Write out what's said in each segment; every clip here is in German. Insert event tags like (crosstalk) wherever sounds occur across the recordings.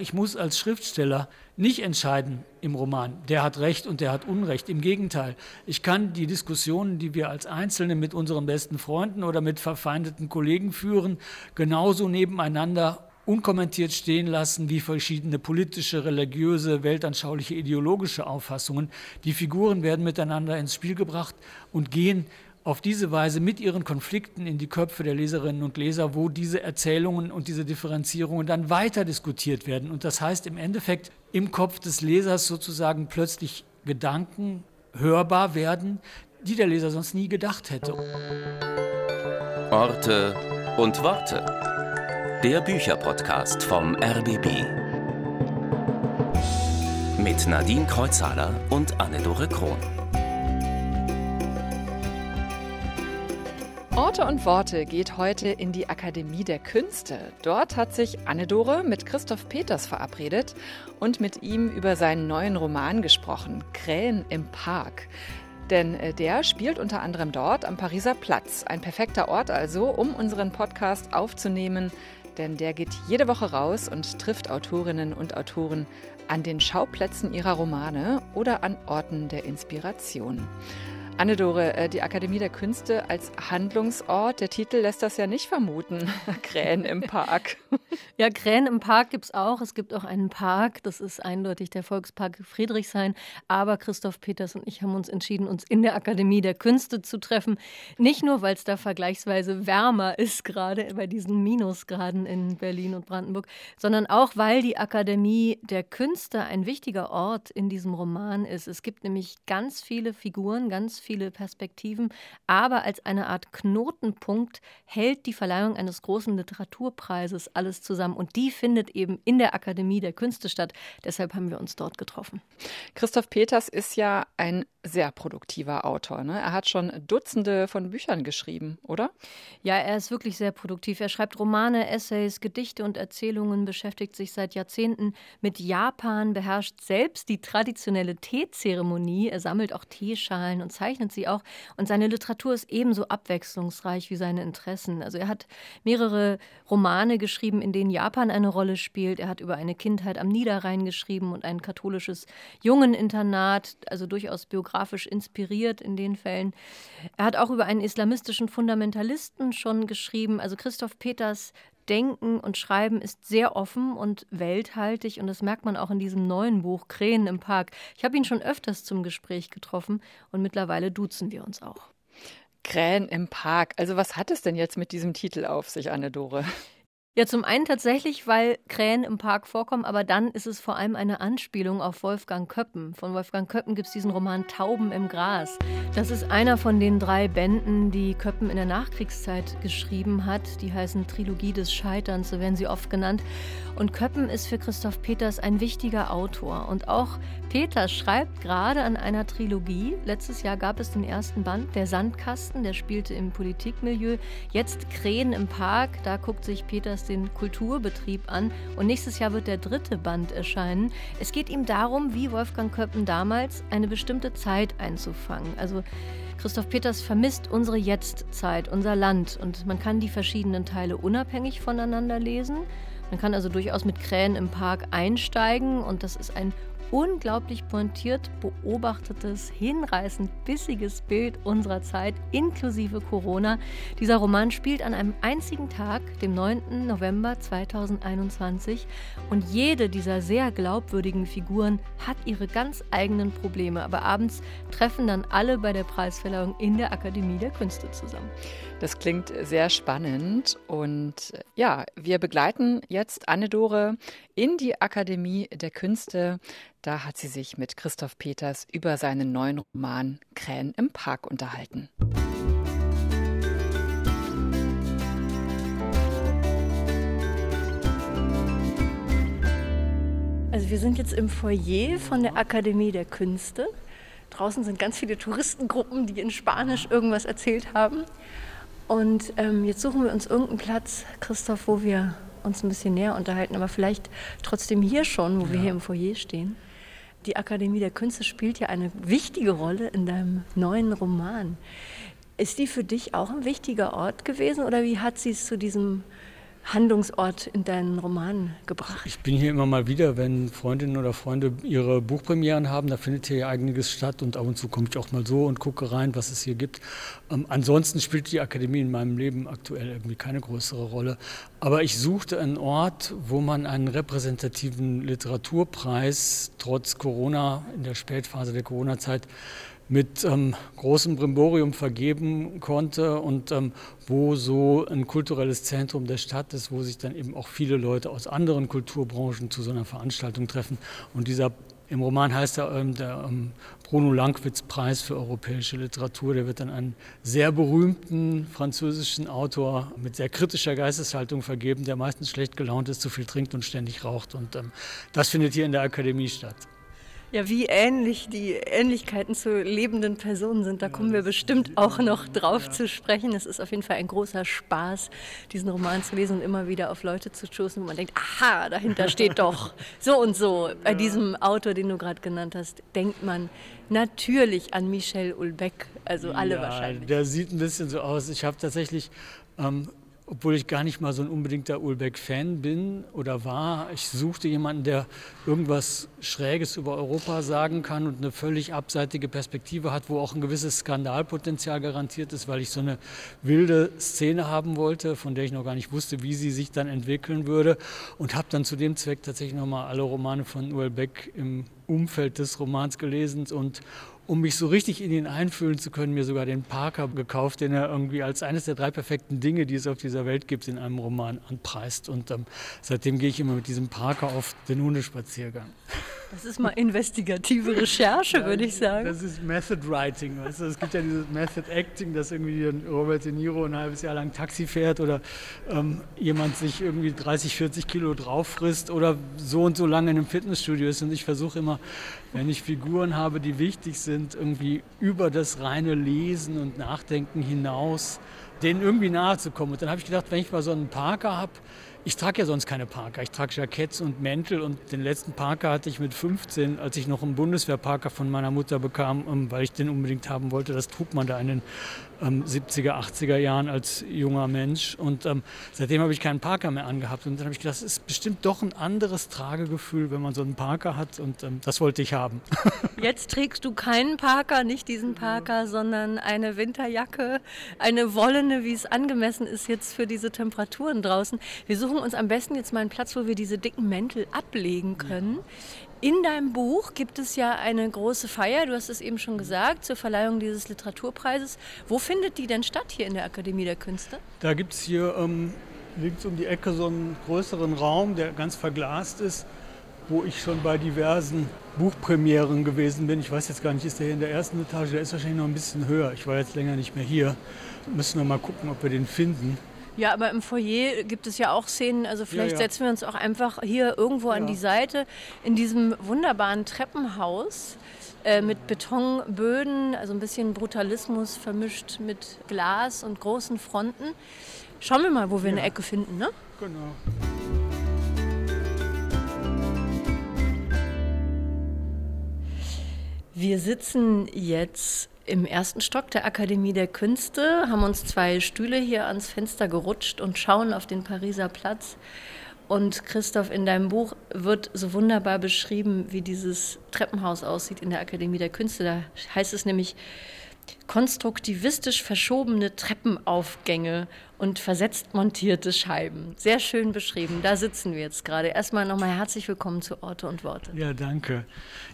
Ich muss als Schriftsteller nicht entscheiden im Roman, der hat Recht und der hat Unrecht. Im Gegenteil, ich kann die Diskussionen, die wir als Einzelne mit unseren besten Freunden oder mit verfeindeten Kollegen führen, genauso nebeneinander unkommentiert stehen lassen wie verschiedene politische, religiöse, weltanschauliche, ideologische Auffassungen. Die Figuren werden miteinander ins Spiel gebracht und gehen auf diese Weise mit ihren Konflikten in die Köpfe der Leserinnen und Leser, wo diese Erzählungen und diese Differenzierungen dann weiter diskutiert werden. Und das heißt im Endeffekt im Kopf des Lesers sozusagen plötzlich Gedanken hörbar werden, die der Leser sonst nie gedacht hätte. Orte und Worte. Der Bücherpodcast vom RBB. Mit Nadine Kreuzhaler und Anne-Dore Krohn. Orte und Worte geht heute in die Akademie der Künste. Dort hat sich Anne-Dore mit Christoph Peters verabredet und mit ihm über seinen neuen Roman gesprochen, Krähen im Park. Denn äh, der spielt unter anderem dort am Pariser Platz. Ein perfekter Ort also, um unseren Podcast aufzunehmen, denn der geht jede Woche raus und trifft Autorinnen und Autoren an den Schauplätzen ihrer Romane oder an Orten der Inspiration. Anne-Dore, äh, die Akademie der Künste als Handlungsort, der Titel lässt das ja nicht vermuten. (laughs) Krähen im Park. (laughs) Ja, Krähen im Park gibt es auch. Es gibt auch einen Park, das ist eindeutig der Volkspark Friedrichshain. Aber Christoph Peters und ich haben uns entschieden, uns in der Akademie der Künste zu treffen. Nicht nur, weil es da vergleichsweise wärmer ist, gerade bei diesen Minusgraden in Berlin und Brandenburg, sondern auch, weil die Akademie der Künste ein wichtiger Ort in diesem Roman ist. Es gibt nämlich ganz viele Figuren, ganz viele Perspektiven, aber als eine Art Knotenpunkt hält die Verleihung eines großen Literaturpreises alles zusammen und die findet eben in der Akademie der Künste statt. Deshalb haben wir uns dort getroffen. Christoph Peters ist ja ein sehr produktiver Autor. Ne? Er hat schon Dutzende von Büchern geschrieben, oder? Ja, er ist wirklich sehr produktiv. Er schreibt Romane, Essays, Gedichte und Erzählungen, beschäftigt sich seit Jahrzehnten mit Japan, beherrscht selbst die traditionelle Teezeremonie. Er sammelt auch Teeschalen und zeichnet sie auch. Und seine Literatur ist ebenso abwechslungsreich wie seine Interessen. Also er hat mehrere Romane geschrieben, in denen Japan eine Rolle spielt. Er hat über eine Kindheit am Niederrhein geschrieben und ein katholisches Jungeninternat, also durchaus biografisch inspiriert in den Fällen. Er hat auch über einen islamistischen Fundamentalisten schon geschrieben. Also Christoph Peters Denken und Schreiben ist sehr offen und welthaltig und das merkt man auch in diesem neuen Buch Krähen im Park. Ich habe ihn schon öfters zum Gespräch getroffen und mittlerweile duzen wir uns auch. Krähen im Park. Also was hat es denn jetzt mit diesem Titel auf sich, Anne-Dore? Ja, zum einen tatsächlich, weil Krähen im Park vorkommen, aber dann ist es vor allem eine Anspielung auf Wolfgang Köppen. Von Wolfgang Köppen gibt es diesen Roman Tauben im Gras. Das ist einer von den drei Bänden, die Köppen in der Nachkriegszeit geschrieben hat. Die heißen Trilogie des Scheiterns, so werden sie oft genannt. Und Köppen ist für Christoph Peters ein wichtiger Autor. Und auch Peters schreibt gerade an einer Trilogie. Letztes Jahr gab es den ersten Band, Der Sandkasten, der spielte im Politikmilieu. Jetzt Krähen im Park, da guckt sich Peters den Kulturbetrieb an. Und nächstes Jahr wird der dritte Band erscheinen. Es geht ihm darum, wie Wolfgang Köppen damals eine bestimmte Zeit einzufangen. Also Christoph Peters vermisst unsere Jetztzeit, unser Land. Und man kann die verschiedenen Teile unabhängig voneinander lesen. Man kann also durchaus mit Krähen im Park einsteigen und das ist ein unglaublich pointiert beobachtetes, hinreißend bissiges Bild unserer Zeit inklusive Corona. Dieser Roman spielt an einem einzigen Tag, dem 9. November 2021 und jede dieser sehr glaubwürdigen Figuren hat ihre ganz eigenen Probleme, aber abends treffen dann alle bei der Preisverleihung in der Akademie der Künste zusammen. Das klingt sehr spannend und ja, wir begleiten jetzt Anne-Dore in die Akademie der Künste. Da hat sie sich mit Christoph Peters über seinen neuen Roman Krähen im Park unterhalten. Also wir sind jetzt im Foyer von der Akademie der Künste. Draußen sind ganz viele Touristengruppen, die in Spanisch irgendwas erzählt haben. Und ähm, jetzt suchen wir uns irgendeinen Platz, Christoph, wo wir uns ein bisschen näher unterhalten, aber vielleicht trotzdem hier schon, wo ja. wir hier im Foyer stehen. Die Akademie der Künste spielt ja eine wichtige Rolle in deinem neuen Roman. Ist die für dich auch ein wichtiger Ort gewesen oder wie hat sie es zu diesem Handlungsort in deinen Roman gebracht? Ich bin hier immer mal wieder, wenn Freundinnen oder Freunde ihre Buchpremieren haben, da findet hier einiges statt und ab und zu komme ich auch mal so und gucke rein, was es hier gibt. Ähm, ansonsten spielt die Akademie in meinem Leben aktuell irgendwie keine größere Rolle. Aber ich suchte einen Ort, wo man einen repräsentativen Literaturpreis trotz Corona, in der Spätphase der Corona-Zeit, mit ähm, großem Brimborium vergeben konnte und ähm, wo so ein kulturelles Zentrum der Stadt ist, wo sich dann eben auch viele Leute aus anderen Kulturbranchen zu so einer Veranstaltung treffen. Und dieser im Roman heißt er ähm, der ähm, Bruno Langwitz Preis für europäische Literatur. Der wird dann einen sehr berühmten französischen Autor mit sehr kritischer Geisteshaltung vergeben, der meistens schlecht gelaunt ist, zu viel trinkt und ständig raucht. Und ähm, das findet hier in der Akademie statt. Ja, wie ähnlich die Ähnlichkeiten zu lebenden Personen sind, da kommen wir bestimmt auch noch drauf zu sprechen. Es ist auf jeden Fall ein großer Spaß, diesen Roman zu lesen und immer wieder auf Leute zu stoßen, wo man denkt, aha, dahinter steht doch (laughs) so und so. Bei diesem Autor, den du gerade genannt hast, denkt man natürlich an Michel Ulbeck, also alle ja, wahrscheinlich. Der sieht ein bisschen so aus. Ich habe tatsächlich ähm, obwohl ich gar nicht mal so ein unbedingter Ulbeck-Fan bin oder war. Ich suchte jemanden, der irgendwas Schräges über Europa sagen kann und eine völlig abseitige Perspektive hat, wo auch ein gewisses Skandalpotenzial garantiert ist, weil ich so eine wilde Szene haben wollte, von der ich noch gar nicht wusste, wie sie sich dann entwickeln würde. Und habe dann zu dem Zweck tatsächlich nochmal alle Romane von Ulbeck im Umfeld des Romans gelesen und um mich so richtig in ihn einfühlen zu können, mir sogar den Parker gekauft, den er irgendwie als eines der drei perfekten Dinge, die es auf dieser Welt gibt, in einem Roman anpreist. Und ähm, seitdem gehe ich immer mit diesem Parker auf den Hundespaziergang. Das ist mal investigative (laughs) Recherche, ja, würde ich sagen. Das ist Method Writing. Weißt du? Es gibt ja dieses Method Acting, dass irgendwie Robert De Niro ein halbes Jahr lang Taxi fährt oder ähm, jemand sich irgendwie 30, 40 Kilo drauf frisst oder so und so lange in einem Fitnessstudio ist. Und ich versuche immer, wenn ich Figuren habe, die wichtig sind, irgendwie über das reine Lesen und Nachdenken hinaus, denen irgendwie nahe zu kommen. Und dann habe ich gedacht, wenn ich mal so einen Parker habe, ich trage ja sonst keine Parker. Ich trage Jacketts und Mäntel und den letzten Parker hatte ich mit 15, als ich noch einen Bundeswehrparker von meiner Mutter bekam, ähm, weil ich den unbedingt haben wollte. Das trug man da in den ähm, 70er, 80er Jahren als junger Mensch. Und ähm, seitdem habe ich keinen Parker mehr angehabt. Und dann habe ich gedacht, es ist bestimmt doch ein anderes Tragegefühl, wenn man so einen Parker hat. Und ähm, das wollte ich haben. (laughs) Jetzt trägst du keinen Parker, nicht diesen Parker, sondern eine Winterjacke, eine wollene, wie es angemessen ist jetzt für diese Temperaturen draußen. Wir suchen uns am besten jetzt mal einen Platz, wo wir diese dicken Mäntel ablegen können. In deinem Buch gibt es ja eine große Feier, du hast es eben schon gesagt, zur Verleihung dieses Literaturpreises. Wo findet die denn statt hier in der Akademie der Künste? Da gibt es hier ähm, links um die Ecke so einen größeren Raum, der ganz verglast ist, wo ich schon bei diversen Buchpremieren gewesen bin. Ich weiß jetzt gar nicht, ist der hier in der ersten Etage? Der ist wahrscheinlich noch ein bisschen höher. Ich war jetzt länger nicht mehr hier. Müssen wir mal gucken, ob wir den finden. Ja, aber im Foyer gibt es ja auch Szenen, also vielleicht ja, ja. setzen wir uns auch einfach hier irgendwo ja. an die Seite in diesem wunderbaren Treppenhaus äh, mit Betonböden, also ein bisschen Brutalismus vermischt mit Glas und großen Fronten. Schauen wir mal, wo wir eine Ecke finden, ne? Genau. Wir sitzen jetzt im ersten Stock der Akademie der Künste, haben uns zwei Stühle hier ans Fenster gerutscht und schauen auf den Pariser Platz. Und Christoph, in deinem Buch wird so wunderbar beschrieben, wie dieses Treppenhaus aussieht in der Akademie der Künste. Da heißt es nämlich konstruktivistisch verschobene Treppenaufgänge und versetzt montierte Scheiben. Sehr schön beschrieben. Da sitzen wir jetzt gerade. Erstmal nochmal herzlich willkommen zu Orte und Worte. Ja, danke.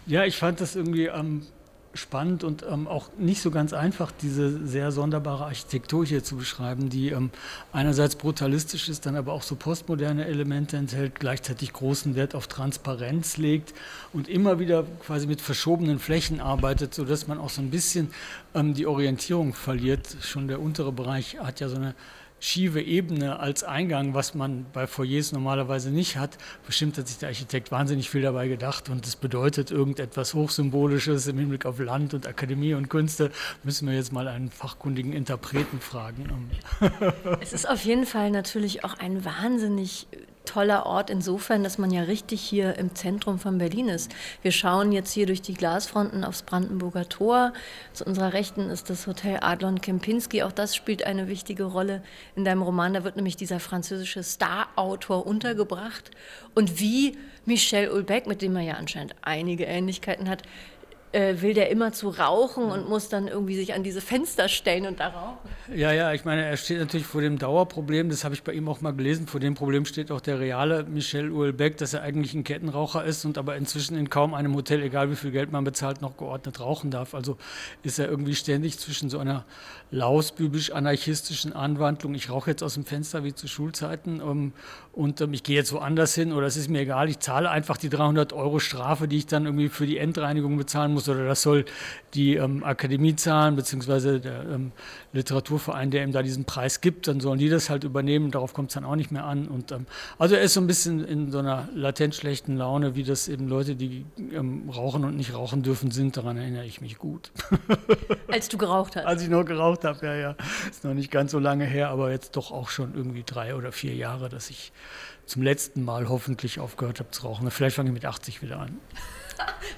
Ja, ich fand das irgendwie am spannend und ähm, auch nicht so ganz einfach, diese sehr sonderbare Architektur hier zu beschreiben, die ähm, einerseits brutalistisch ist, dann aber auch so postmoderne Elemente enthält, gleichzeitig großen Wert auf Transparenz legt und immer wieder quasi mit verschobenen Flächen arbeitet, sodass man auch so ein bisschen ähm, die Orientierung verliert. Schon der untere Bereich hat ja so eine schiefe Ebene als Eingang, was man bei Foyers normalerweise nicht hat. Bestimmt hat sich der Architekt wahnsinnig viel dabei gedacht und es bedeutet irgendetwas Hochsymbolisches im Hinblick auf Land und Akademie und Künste. Müssen wir jetzt mal einen fachkundigen Interpreten fragen. Es ist auf jeden Fall natürlich auch ein wahnsinnig toller Ort insofern, dass man ja richtig hier im Zentrum von Berlin ist. Wir schauen jetzt hier durch die Glasfronten aufs Brandenburger Tor. Zu unserer Rechten ist das Hotel Adlon Kempinski. Auch das spielt eine wichtige Rolle in deinem Roman. Da wird nämlich dieser französische Star-Autor untergebracht. Und wie Michel Houellebecq, mit dem er ja anscheinend einige Ähnlichkeiten hat, äh, will der immer zu rauchen und muss dann irgendwie sich an diese Fenster stellen und da rauchen. Ja, ja, ich meine, er steht natürlich vor dem Dauerproblem, das habe ich bei ihm auch mal gelesen, vor dem Problem steht auch der reale Michel Houellebecq, dass er eigentlich ein Kettenraucher ist und aber inzwischen in kaum einem Hotel, egal wie viel Geld man bezahlt, noch geordnet rauchen darf. Also ist er irgendwie ständig zwischen so einer lausbübisch-anarchistischen Anwandlung, ich rauche jetzt aus dem Fenster wie zu Schulzeiten ähm, und ähm, ich gehe jetzt woanders hin oder es ist mir egal, ich zahle einfach die 300 Euro Strafe, die ich dann irgendwie für die Endreinigung bezahlen muss muss oder das soll die ähm, Akademie zahlen, beziehungsweise der ähm, Literaturverein, der ihm da diesen Preis gibt, dann sollen die das halt übernehmen. Darauf kommt es dann auch nicht mehr an. Und, ähm, also er ist so ein bisschen in so einer latent schlechten Laune, wie das eben Leute, die ähm, rauchen und nicht rauchen dürfen, sind. Daran erinnere ich mich gut. (laughs) Als du geraucht hast? Als ich noch geraucht habe, ja, ja. Ist noch nicht ganz so lange her, aber jetzt doch auch schon irgendwie drei oder vier Jahre, dass ich zum letzten Mal hoffentlich aufgehört habe zu rauchen. Vielleicht fange ich mit 80 wieder an.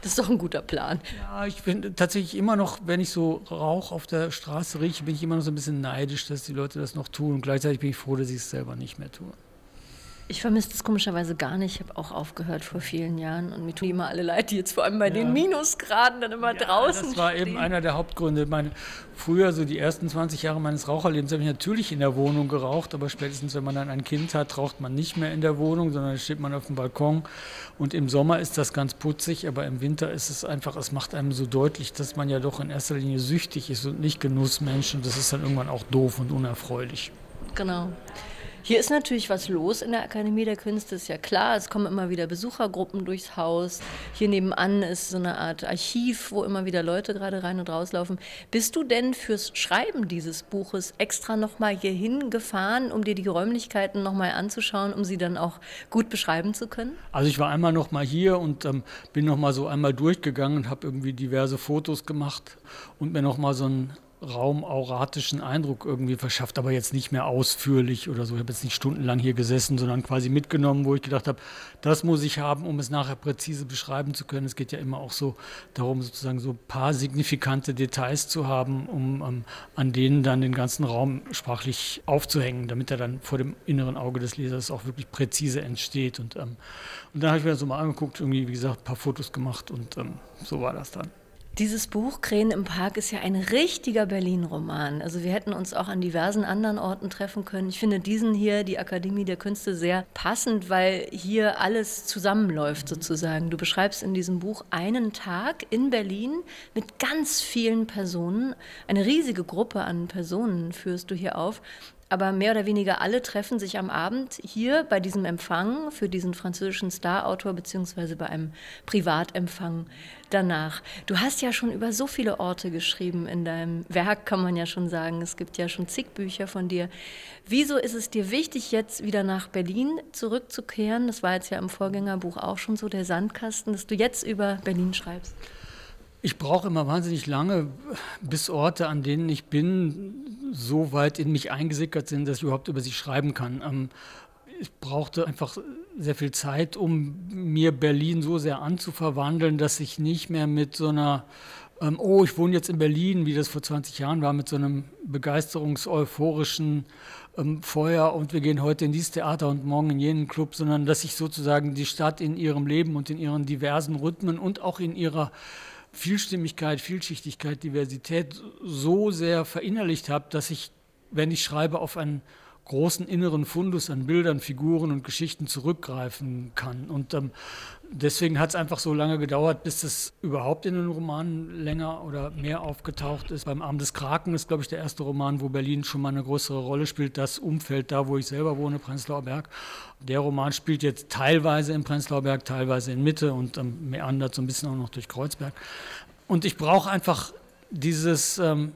Das ist doch ein guter Plan. Ja, ich bin tatsächlich immer noch, wenn ich so Rauch auf der Straße rieche, bin ich immer noch so ein bisschen neidisch, dass die Leute das noch tun. Und gleichzeitig bin ich froh, dass ich es selber nicht mehr tue. Ich vermisse das komischerweise gar nicht. Ich habe auch aufgehört vor vielen Jahren und mir tun immer alle leid, die jetzt vor allem bei ja. den Minusgraden dann immer ja, draußen Das war stehen. eben einer der Hauptgründe. Meine, früher, so die ersten 20 Jahre meines Raucherlebens, habe ich natürlich in der Wohnung geraucht, aber spätestens, wenn man dann ein Kind hat, raucht man nicht mehr in der Wohnung, sondern steht man auf dem Balkon. Und im Sommer ist das ganz putzig, aber im Winter ist es einfach, es macht einem so deutlich, dass man ja doch in erster Linie süchtig ist und nicht Genussmensch. Und das ist dann irgendwann auch doof und unerfreulich. Genau. Hier ist natürlich was los in der Akademie der Künste, ist ja klar. Es kommen immer wieder Besuchergruppen durchs Haus. Hier nebenan ist so eine Art Archiv, wo immer wieder Leute gerade rein und rauslaufen. Bist du denn fürs Schreiben dieses Buches extra nochmal hierhin gefahren, um dir die Räumlichkeiten nochmal anzuschauen, um sie dann auch gut beschreiben zu können? Also ich war einmal nochmal hier und ähm, bin nochmal so einmal durchgegangen und habe irgendwie diverse Fotos gemacht und mir nochmal so ein raumauratischen Eindruck irgendwie verschafft, aber jetzt nicht mehr ausführlich oder so. Ich habe jetzt nicht stundenlang hier gesessen, sondern quasi mitgenommen, wo ich gedacht habe, das muss ich haben, um es nachher präzise beschreiben zu können. Es geht ja immer auch so darum, sozusagen so ein paar signifikante Details zu haben, um ähm, an denen dann den ganzen Raum sprachlich aufzuhängen, damit er dann vor dem inneren Auge des Lesers auch wirklich präzise entsteht. Und, ähm, und dann habe ich mir so mal angeguckt, irgendwie, wie gesagt, ein paar Fotos gemacht und ähm, so war das dann. Dieses Buch Krähen im Park ist ja ein richtiger Berlin-Roman. Also wir hätten uns auch an diversen anderen Orten treffen können. Ich finde diesen hier, die Akademie der Künste, sehr passend, weil hier alles zusammenläuft sozusagen. Du beschreibst in diesem Buch einen Tag in Berlin mit ganz vielen Personen. Eine riesige Gruppe an Personen führst du hier auf aber mehr oder weniger alle treffen sich am Abend hier bei diesem Empfang für diesen französischen Star-Autor beziehungsweise bei einem Privatempfang danach. Du hast ja schon über so viele Orte geschrieben in deinem Werk, kann man ja schon sagen. Es gibt ja schon zig Bücher von dir. Wieso ist es dir wichtig, jetzt wieder nach Berlin zurückzukehren? Das war jetzt ja im Vorgängerbuch auch schon so, der Sandkasten, dass du jetzt über Berlin schreibst. Ich brauche immer wahnsinnig lange, bis Orte, an denen ich bin, so weit in mich eingesickert sind, dass ich überhaupt über sie schreiben kann. Ähm, ich brauchte einfach sehr viel Zeit, um mir Berlin so sehr anzuverwandeln, dass ich nicht mehr mit so einer, ähm, oh, ich wohne jetzt in Berlin, wie das vor 20 Jahren war, mit so einem begeisterungseuphorischen ähm, Feuer und wir gehen heute in dieses Theater und morgen in jenen Club, sondern dass ich sozusagen die Stadt in ihrem Leben und in ihren diversen Rhythmen und auch in ihrer Vielstimmigkeit, Vielschichtigkeit, Diversität so sehr verinnerlicht habe, dass ich, wenn ich schreibe, auf einen großen inneren Fundus an Bildern, Figuren und Geschichten zurückgreifen kann. Und ähm, deswegen hat es einfach so lange gedauert, bis es überhaupt in den Romanen länger oder mehr aufgetaucht ist. Beim Arm des Kraken ist, glaube ich, der erste Roman, wo Berlin schon mal eine größere Rolle spielt. Das Umfeld da, wo ich selber wohne, Prenzlauer Berg. Der Roman spielt jetzt teilweise in Prenzlauer Berg, teilweise in Mitte und ähm, meandert so ein bisschen auch noch durch Kreuzberg. Und ich brauche einfach dieses ähm,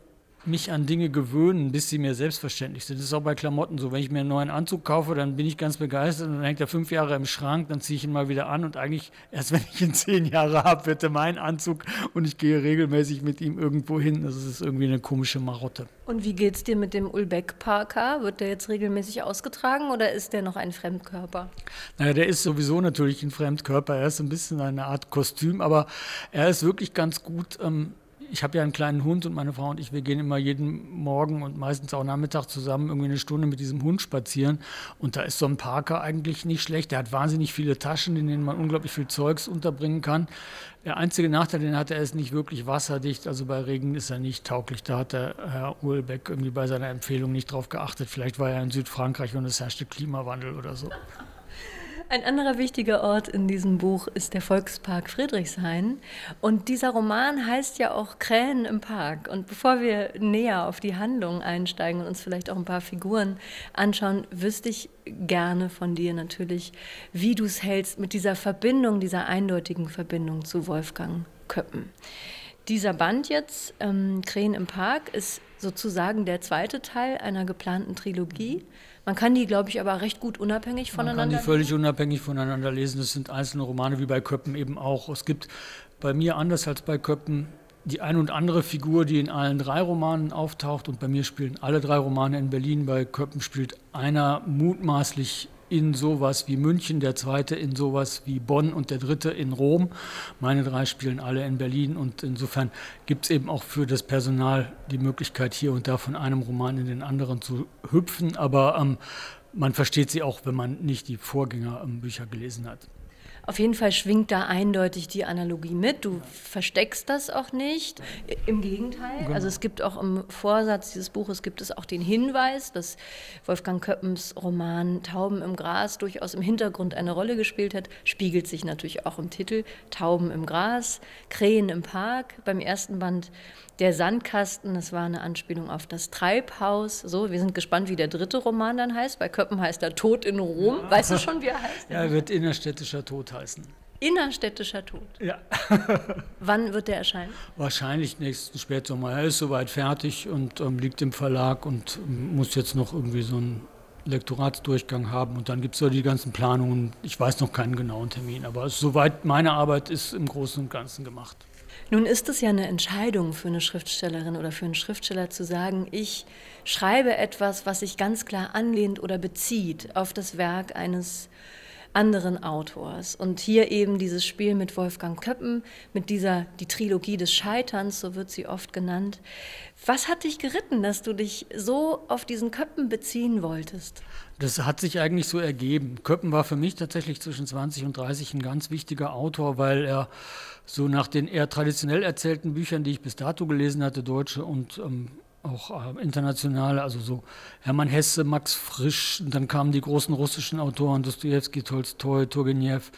mich an Dinge gewöhnen, bis sie mir selbstverständlich sind. Das ist auch bei Klamotten so. Wenn ich mir einen neuen Anzug kaufe, dann bin ich ganz begeistert und dann hängt er fünf Jahre im Schrank, dann ziehe ich ihn mal wieder an und eigentlich erst wenn ich ihn (laughs) zehn Jahre habe, wird er mein Anzug und ich gehe regelmäßig mit ihm irgendwo hin. Das ist irgendwie eine komische Marotte. Und wie geht es dir mit dem Ulbeck Parker? Wird der jetzt regelmäßig ausgetragen oder ist der noch ein Fremdkörper? Naja, der ist sowieso natürlich ein Fremdkörper. Er ist ein bisschen eine Art Kostüm, aber er ist wirklich ganz gut. Ähm, ich habe ja einen kleinen Hund und meine Frau und ich, wir gehen immer jeden Morgen und meistens auch Nachmittag zusammen irgendwie eine Stunde mit diesem Hund spazieren. Und da ist so ein Parker eigentlich nicht schlecht. Der hat wahnsinnig viele Taschen, in denen man unglaublich viel Zeugs unterbringen kann. Der einzige Nachteil, den hat er, ist nicht wirklich wasserdicht. Also bei Regen ist er nicht tauglich. Da hat der Herr Uhlbeck irgendwie bei seiner Empfehlung nicht drauf geachtet. Vielleicht war er in Südfrankreich und es herrschte Klimawandel oder so. Ein anderer wichtiger Ort in diesem Buch ist der Volkspark Friedrichshain. Und dieser Roman heißt ja auch Krähen im Park. Und bevor wir näher auf die Handlung einsteigen und uns vielleicht auch ein paar Figuren anschauen, wüsste ich gerne von dir natürlich, wie du es hältst mit dieser Verbindung, dieser eindeutigen Verbindung zu Wolfgang Köppen. Dieser Band jetzt, ähm, Krähen im Park, ist sozusagen der zweite Teil einer geplanten Trilogie. Man kann die, glaube ich, aber recht gut unabhängig voneinander Man kann die völlig unabhängig voneinander lesen. Das sind einzelne Romane, wie bei Köppen eben auch. Es gibt bei mir anders als bei Köppen die ein und andere Figur, die in allen drei Romanen auftaucht. Und bei mir spielen alle drei Romane in Berlin. Bei Köppen spielt einer mutmaßlich in sowas wie München, der zweite in sowas wie Bonn und der dritte in Rom. Meine drei spielen alle in Berlin und insofern gibt es eben auch für das Personal die Möglichkeit, hier und da von einem Roman in den anderen zu hüpfen, aber ähm, man versteht sie auch, wenn man nicht die Vorgängerbücher gelesen hat. Auf jeden Fall schwingt da eindeutig die Analogie mit. Du versteckst das auch nicht. Im Gegenteil. Genau. Also es gibt auch im Vorsatz dieses Buches gibt es auch den Hinweis, dass Wolfgang Köppens Roman Tauben im Gras durchaus im Hintergrund eine Rolle gespielt hat. Spiegelt sich natürlich auch im Titel Tauben im Gras, Krähen im Park. Beim ersten Band der Sandkasten, das war eine Anspielung auf das Treibhaus. So, wir sind gespannt, wie der dritte Roman dann heißt. Bei Köppen heißt er Tod in Rom. Ja. Weißt du schon, wie er heißt? Ja, er wird innerstädtischer Tod heißen. Innerstädtischer Tod? Ja. (laughs) Wann wird der erscheinen? Wahrscheinlich nächsten Spätsommer. Er ist soweit fertig und ähm, liegt im Verlag und ähm, muss jetzt noch irgendwie so einen Lektoratsdurchgang haben und dann gibt es so die ganzen Planungen. Ich weiß noch keinen genauen Termin, aber soweit meine Arbeit ist im Großen und Ganzen gemacht. Nun ist es ja eine Entscheidung für eine Schriftstellerin oder für einen Schriftsteller zu sagen, ich schreibe etwas, was sich ganz klar anlehnt oder bezieht auf das Werk eines anderen Autors. Und hier eben dieses Spiel mit Wolfgang Köppen, mit dieser, die Trilogie des Scheiterns, so wird sie oft genannt. Was hat dich geritten, dass du dich so auf diesen Köppen beziehen wolltest? Das hat sich eigentlich so ergeben. Köppen war für mich tatsächlich zwischen 20 und 30 ein ganz wichtiger Autor, weil er so nach den eher traditionell erzählten Büchern, die ich bis dato gelesen hatte, deutsche und ähm, auch äh, internationale, also so Hermann Hesse, Max Frisch, dann kamen die großen russischen Autoren, Dostoevsky, Tolstoi, Turgenev,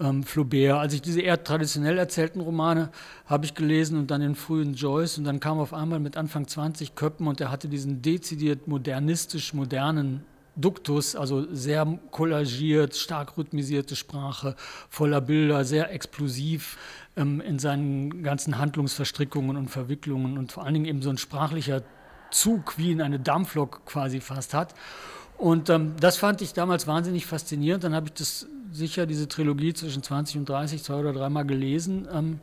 ähm, Flaubert. Als ich diese eher traditionell erzählten Romane habe ich gelesen und dann den frühen Joyce und dann kam auf einmal mit Anfang 20 Köppen und er hatte diesen dezidiert modernistisch modernen Duktus, also sehr kollagiert, stark rhythmisierte Sprache, voller Bilder, sehr explosiv ähm, in seinen ganzen Handlungsverstrickungen und Verwicklungen und vor allen Dingen eben so ein sprachlicher Zug wie in eine Dampflok quasi fast hat. Und ähm, das fand ich damals wahnsinnig faszinierend. Dann habe ich das sicher, diese Trilogie zwischen 20 und 30, zwei oder dreimal gelesen ähm,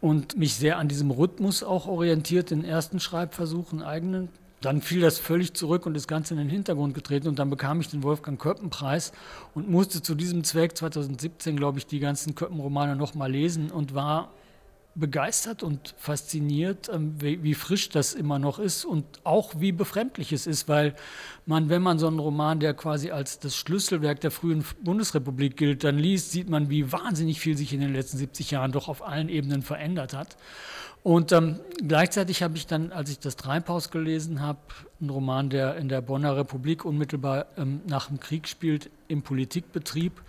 und mich sehr an diesem Rhythmus auch orientiert, den ersten Schreibversuchen, eigenen dann fiel das völlig zurück und ist ganz in den Hintergrund getreten und dann bekam ich den Wolfgang Köppen-Preis und musste zu diesem Zweck 2017, glaube ich, die ganzen Köppen-Romane nochmal lesen und war begeistert und fasziniert, ähm, wie, frisch das immer noch ist und auch wie befremdlich es ist, weil man, wenn man so einen Roman, der quasi als das Schlüsselwerk der frühen Bundesrepublik gilt, dann liest, sieht man, wie wahnsinnig viel sich in den letzten 70 Jahren doch auf allen Ebenen verändert hat. Und ähm, gleichzeitig habe ich dann, als ich das Treibhaus gelesen habe, einen Roman, der in der Bonner Republik unmittelbar ähm, nach dem Krieg spielt, im Politikbetrieb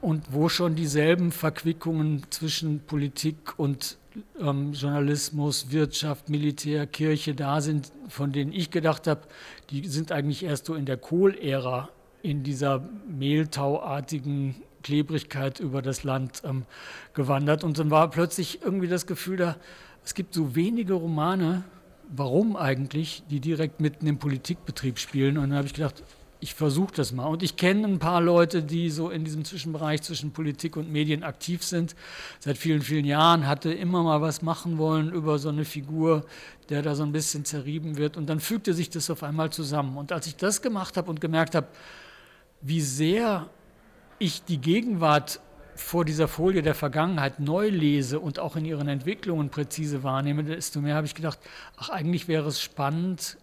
und wo schon dieselben Verquickungen zwischen Politik und ähm, Journalismus, Wirtschaft, Militär, Kirche da sind, von denen ich gedacht habe, die sind eigentlich erst so in der Kohl-Ära in dieser mehltauartigen Klebrigkeit über das Land ähm, gewandert. Und dann war plötzlich irgendwie das Gefühl da, es gibt so wenige Romane, warum eigentlich die direkt mitten im Politikbetrieb spielen. Und dann habe ich gedacht, ich versuche das mal. Und ich kenne ein paar Leute, die so in diesem Zwischenbereich zwischen Politik und Medien aktiv sind. Seit vielen, vielen Jahren hatte immer mal was machen wollen über so eine Figur, der da so ein bisschen zerrieben wird. Und dann fügte sich das auf einmal zusammen. Und als ich das gemacht habe und gemerkt habe, wie sehr ich die Gegenwart vor dieser Folie der Vergangenheit neu lese und auch in ihren Entwicklungen präzise wahrnehme, desto mehr habe ich gedacht, ach, eigentlich wäre es spannend,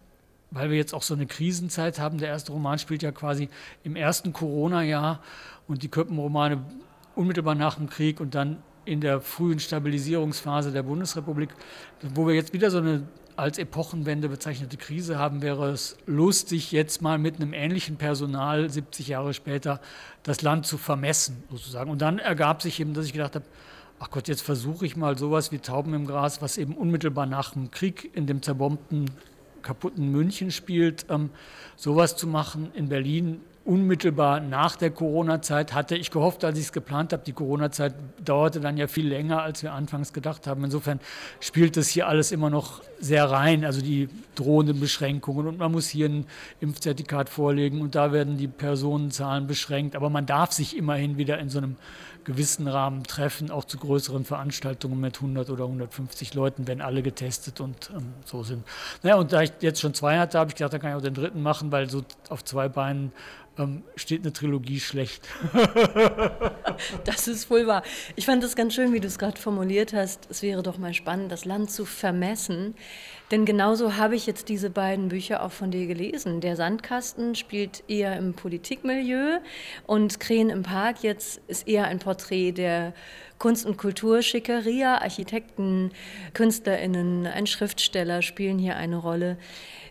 weil wir jetzt auch so eine Krisenzeit haben. Der erste Roman spielt ja quasi im ersten Corona-Jahr und die Köppen-Romane unmittelbar nach dem Krieg und dann in der frühen Stabilisierungsphase der Bundesrepublik, wo wir jetzt wieder so eine als Epochenwende bezeichnete Krise haben, wäre es lustig, jetzt mal mit einem ähnlichen Personal 70 Jahre später das Land zu vermessen, sozusagen. Und dann ergab sich eben, dass ich gedacht habe, ach Gott, jetzt versuche ich mal sowas wie Tauben im Gras, was eben unmittelbar nach dem Krieg in dem zerbombten kaputten München spielt, ähm, sowas zu machen in Berlin unmittelbar nach der Corona-Zeit hatte ich gehofft, als ich es geplant habe. Die Corona-Zeit dauerte dann ja viel länger, als wir anfangs gedacht haben. Insofern spielt das hier alles immer noch sehr rein, also die drohenden Beschränkungen. Und man muss hier ein Impfzertifikat vorlegen und da werden die Personenzahlen beschränkt. Aber man darf sich immerhin wieder in so einem gewissen Rahmen treffen, auch zu größeren Veranstaltungen mit 100 oder 150 Leuten, wenn alle getestet und ähm, so sind. Naja, und da ich jetzt schon zwei hatte, habe ich gedacht, da kann ich auch den dritten machen, weil so auf zwei Beinen ähm, steht eine Trilogie schlecht. (laughs) das ist wohl wahr. Ich fand es ganz schön, wie du es gerade formuliert hast. Es wäre doch mal spannend, das Land zu vermessen. Denn genauso habe ich jetzt diese beiden Bücher auch von dir gelesen. Der Sandkasten spielt eher im Politikmilieu und Krähen im Park jetzt ist eher ein Porträt der Kunst- und Kulturschickeria. Architekten, KünstlerInnen, ein Schriftsteller spielen hier eine Rolle.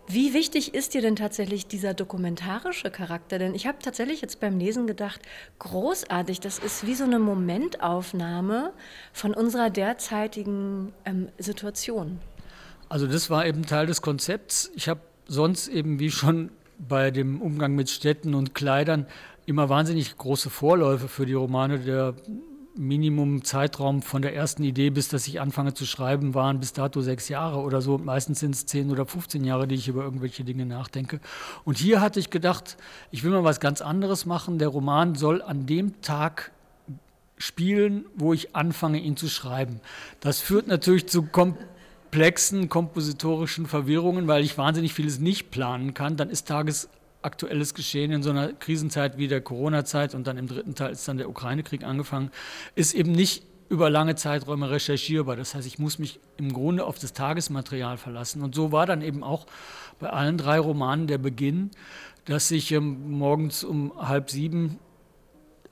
Wie wichtig ist dir denn tatsächlich dieser dokumentarische Charakter? Denn ich habe tatsächlich jetzt beim Lesen gedacht, großartig, das ist wie so eine Momentaufnahme von unserer derzeitigen ähm, Situation. Also das war eben Teil des Konzepts. Ich habe sonst eben wie schon bei dem Umgang mit Städten und Kleidern immer wahnsinnig große Vorläufe für die Romane der Minimum-Zeitraum von der ersten Idee, bis dass ich anfange zu schreiben, waren bis dato sechs Jahre oder so. Meistens sind es zehn oder 15 Jahre, die ich über irgendwelche Dinge nachdenke. Und hier hatte ich gedacht, ich will mal was ganz anderes machen. Der Roman soll an dem Tag spielen, wo ich anfange, ihn zu schreiben. Das führt natürlich zu komplexen kompositorischen Verwirrungen, weil ich wahnsinnig vieles nicht planen kann. Dann ist Tages aktuelles Geschehen in so einer Krisenzeit wie der Corona-Zeit und dann im dritten Teil ist dann der Ukraine-Krieg angefangen, ist eben nicht über lange Zeiträume recherchierbar. Das heißt, ich muss mich im Grunde auf das Tagesmaterial verlassen. Und so war dann eben auch bei allen drei Romanen der Beginn, dass ich ähm, morgens um halb sieben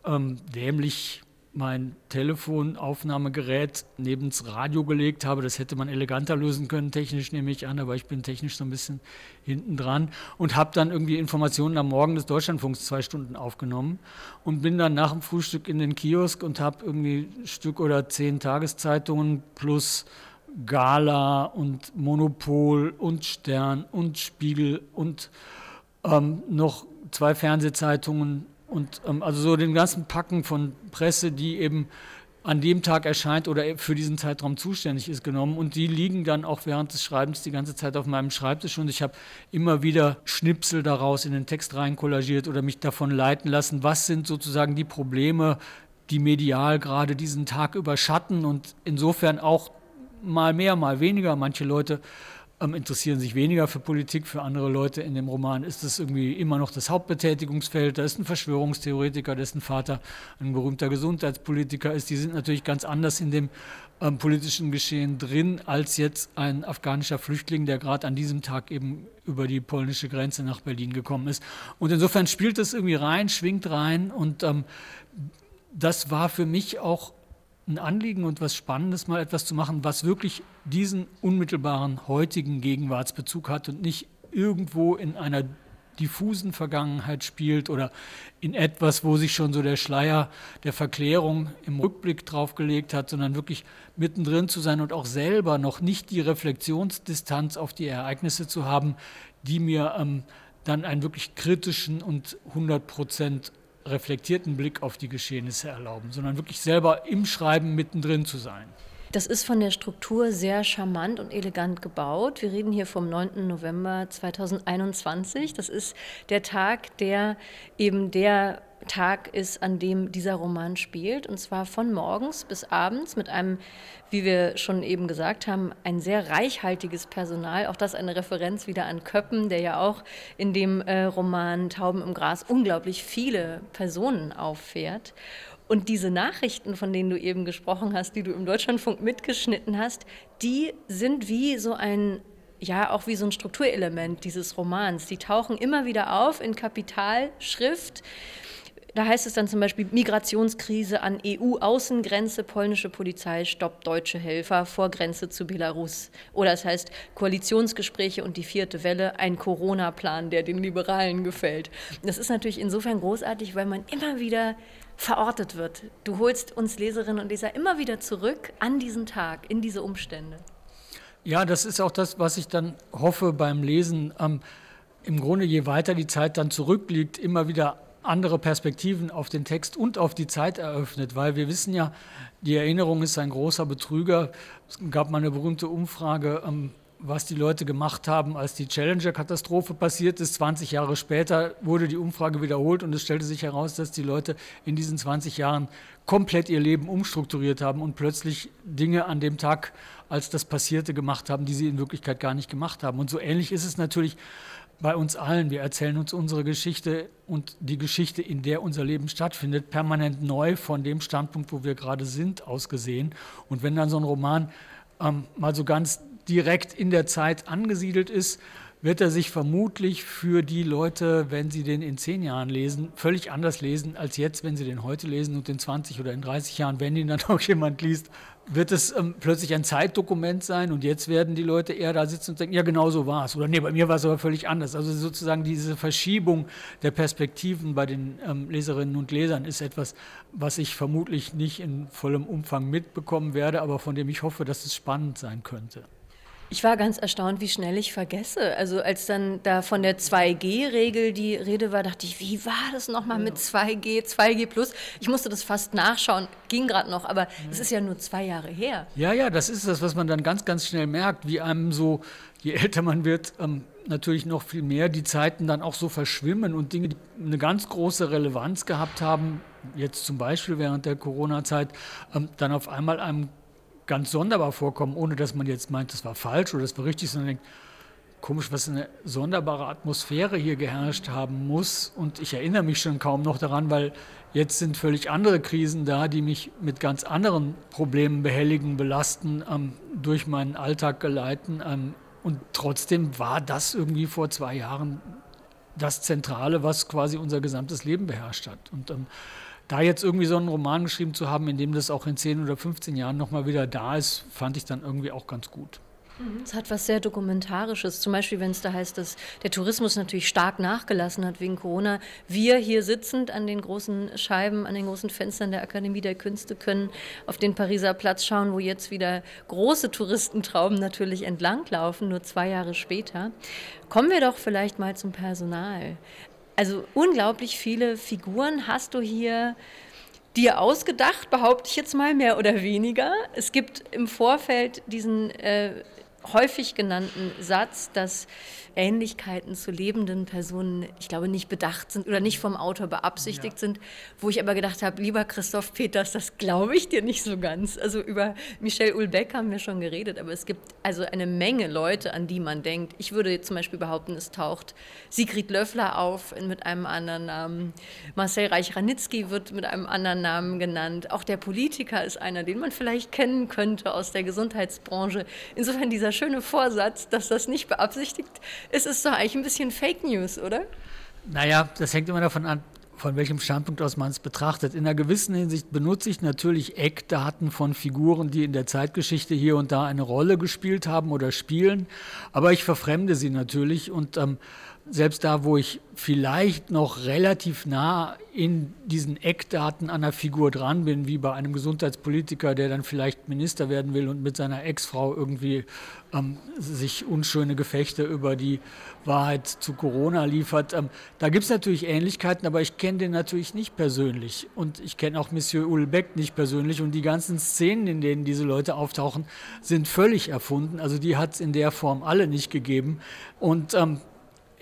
ähm, dämlich mein Telefonaufnahmegerät neben das Radio gelegt habe. Das hätte man eleganter lösen können, technisch nehme ich an, aber ich bin technisch so ein bisschen hinten dran und habe dann irgendwie Informationen am Morgen des Deutschlandfunks zwei Stunden aufgenommen und bin dann nach dem Frühstück in den Kiosk und habe irgendwie ein Stück oder zehn Tageszeitungen plus Gala und Monopol und Stern und Spiegel und ähm, noch zwei Fernsehzeitungen und ähm, also so den ganzen Packen von Presse, die eben an dem Tag erscheint oder für diesen Zeitraum zuständig ist, genommen. Und die liegen dann auch während des Schreibens die ganze Zeit auf meinem Schreibtisch. Und ich habe immer wieder Schnipsel daraus in den Text rein kollagiert oder mich davon leiten lassen, was sind sozusagen die Probleme, die medial gerade diesen Tag überschatten und insofern auch mal mehr, mal weniger. Manche Leute ähm, interessieren sich weniger für Politik, für andere Leute in dem Roman ist es irgendwie immer noch das Hauptbetätigungsfeld. Da ist ein Verschwörungstheoretiker, dessen Vater ein berühmter Gesundheitspolitiker ist. Die sind natürlich ganz anders in dem ähm, politischen Geschehen drin als jetzt ein afghanischer Flüchtling, der gerade an diesem Tag eben über die polnische Grenze nach Berlin gekommen ist. Und insofern spielt das irgendwie rein, schwingt rein und ähm, das war für mich auch ein Anliegen und was Spannendes, mal etwas zu machen, was wirklich diesen unmittelbaren heutigen Gegenwartsbezug hat und nicht irgendwo in einer diffusen Vergangenheit spielt oder in etwas, wo sich schon so der Schleier der Verklärung im Rückblick draufgelegt hat, sondern wirklich mittendrin zu sein und auch selber noch nicht die Reflexionsdistanz auf die Ereignisse zu haben, die mir ähm, dann einen wirklich kritischen und 100 Prozent reflektierten Blick auf die Geschehnisse erlauben, sondern wirklich selber im Schreiben mittendrin zu sein. Das ist von der Struktur sehr charmant und elegant gebaut. Wir reden hier vom 9. November 2021. Das ist der Tag, der eben der Tag ist, an dem dieser Roman spielt. Und zwar von morgens bis abends mit einem, wie wir schon eben gesagt haben, ein sehr reichhaltiges Personal. Auch das eine Referenz wieder an Köppen, der ja auch in dem äh, Roman Tauben im Gras unglaublich viele Personen auffährt. Und diese Nachrichten, von denen du eben gesprochen hast, die du im Deutschlandfunk mitgeschnitten hast, die sind wie so ein ja auch wie so ein Strukturelement dieses Romans. Die tauchen immer wieder auf in Kapitalschrift da heißt es dann zum Beispiel Migrationskrise an EU-Außengrenze, polnische Polizei stoppt deutsche Helfer vor Grenze zu Belarus. Oder es heißt Koalitionsgespräche und die vierte Welle, ein Corona-Plan, der den Liberalen gefällt. Das ist natürlich insofern großartig, weil man immer wieder verortet wird. Du holst uns Leserinnen und Leser immer wieder zurück an diesen Tag, in diese Umstände. Ja, das ist auch das, was ich dann hoffe beim Lesen. Ähm, Im Grunde, je weiter die Zeit dann zurückliegt, immer wieder andere Perspektiven auf den Text und auf die Zeit eröffnet, weil wir wissen ja, die Erinnerung ist ein großer Betrüger. Es gab mal eine berühmte Umfrage, ähm, was die Leute gemacht haben, als die Challenger-Katastrophe passiert ist. 20 Jahre später wurde die Umfrage wiederholt und es stellte sich heraus, dass die Leute in diesen 20 Jahren komplett ihr Leben umstrukturiert haben und plötzlich Dinge an dem Tag, als das passierte, gemacht haben, die sie in Wirklichkeit gar nicht gemacht haben. Und so ähnlich ist es natürlich bei uns allen. Wir erzählen uns unsere Geschichte und die Geschichte, in der unser Leben stattfindet, permanent neu von dem Standpunkt, wo wir gerade sind, aus gesehen. Und wenn dann so ein Roman ähm, mal so ganz direkt in der Zeit angesiedelt ist, wird er sich vermutlich für die Leute, wenn sie den in zehn Jahren lesen, völlig anders lesen als jetzt, wenn sie den heute lesen und in 20 oder in 30 Jahren, wenn ihn dann (laughs) auch jemand liest, wird es ähm, plötzlich ein Zeitdokument sein und jetzt werden die Leute eher da sitzen und denken, ja genau so war es oder nee, bei mir war es aber völlig anders. Also sozusagen diese Verschiebung der Perspektiven bei den ähm, Leserinnen und Lesern ist etwas, was ich vermutlich nicht in vollem Umfang mitbekommen werde, aber von dem ich hoffe, dass es spannend sein könnte. Ich war ganz erstaunt, wie schnell ich vergesse. Also als dann da von der 2G-Regel die Rede war, dachte ich, wie war das nochmal mit 2G, 2G plus? Ich musste das fast nachschauen, ging gerade noch, aber es ist ja nur zwei Jahre her. Ja, ja, das ist das, was man dann ganz, ganz schnell merkt, wie einem so, je älter man wird, ähm, natürlich noch viel mehr die Zeiten dann auch so verschwimmen und Dinge, die eine ganz große Relevanz gehabt haben, jetzt zum Beispiel während der Corona-Zeit, ähm, dann auf einmal einem ganz sonderbar vorkommen, ohne dass man jetzt meint, das war falsch oder das war richtig, sondern denkt, komisch, was eine sonderbare Atmosphäre hier geherrscht haben muss. Und ich erinnere mich schon kaum noch daran, weil jetzt sind völlig andere Krisen da, die mich mit ganz anderen Problemen behelligen, belasten, ähm, durch meinen Alltag geleiten. Ähm, und trotzdem war das irgendwie vor zwei Jahren das Zentrale, was quasi unser gesamtes Leben beherrscht hat. Und ähm, da jetzt irgendwie so einen Roman geschrieben zu haben, in dem das auch in 10 oder 15 Jahren nochmal wieder da ist, fand ich dann irgendwie auch ganz gut. Es hat was sehr Dokumentarisches. Zum Beispiel, wenn es da heißt, dass der Tourismus natürlich stark nachgelassen hat wegen Corona. Wir hier sitzend an den großen Scheiben, an den großen Fenstern der Akademie der Künste können auf den Pariser Platz schauen, wo jetzt wieder große Touristentrauben natürlich entlanglaufen, nur zwei Jahre später. Kommen wir doch vielleicht mal zum Personal. Also unglaublich viele Figuren hast du hier dir ausgedacht, behaupte ich jetzt mal mehr oder weniger. Es gibt im Vorfeld diesen äh, häufig genannten Satz, dass Ähnlichkeiten zu lebenden Personen, ich glaube, nicht bedacht sind oder nicht vom Autor beabsichtigt ja. sind, wo ich aber gedacht habe, lieber Christoph Peters, das glaube ich dir nicht so ganz. Also über Michel Ulbeck haben wir schon geredet, aber es gibt also eine Menge Leute, an die man denkt. Ich würde zum Beispiel behaupten, es taucht Sigrid Löffler auf mit einem anderen Namen. Marcel Reich-Ranitzky wird mit einem anderen Namen genannt. Auch der Politiker ist einer, den man vielleicht kennen könnte aus der Gesundheitsbranche. Insofern dieser schöne Vorsatz, dass das nicht beabsichtigt es ist doch eigentlich ein bisschen Fake News, oder? Naja, das hängt immer davon an, von welchem Standpunkt aus man es betrachtet. In einer gewissen Hinsicht benutze ich natürlich Eckdaten von Figuren, die in der Zeitgeschichte hier und da eine Rolle gespielt haben oder spielen, aber ich verfremde sie natürlich und ähm, selbst da, wo ich vielleicht noch relativ nah in diesen Eckdaten einer Figur dran bin, wie bei einem Gesundheitspolitiker, der dann vielleicht Minister werden will und mit seiner Ex-Frau irgendwie ähm, sich unschöne Gefechte über die Wahrheit zu Corona liefert. Ähm, da gibt es natürlich Ähnlichkeiten, aber ich kenne den natürlich nicht persönlich. Und ich kenne auch Monsieur Ulbeck nicht persönlich. Und die ganzen Szenen, in denen diese Leute auftauchen, sind völlig erfunden. Also die hat es in der Form alle nicht gegeben. Und ähm,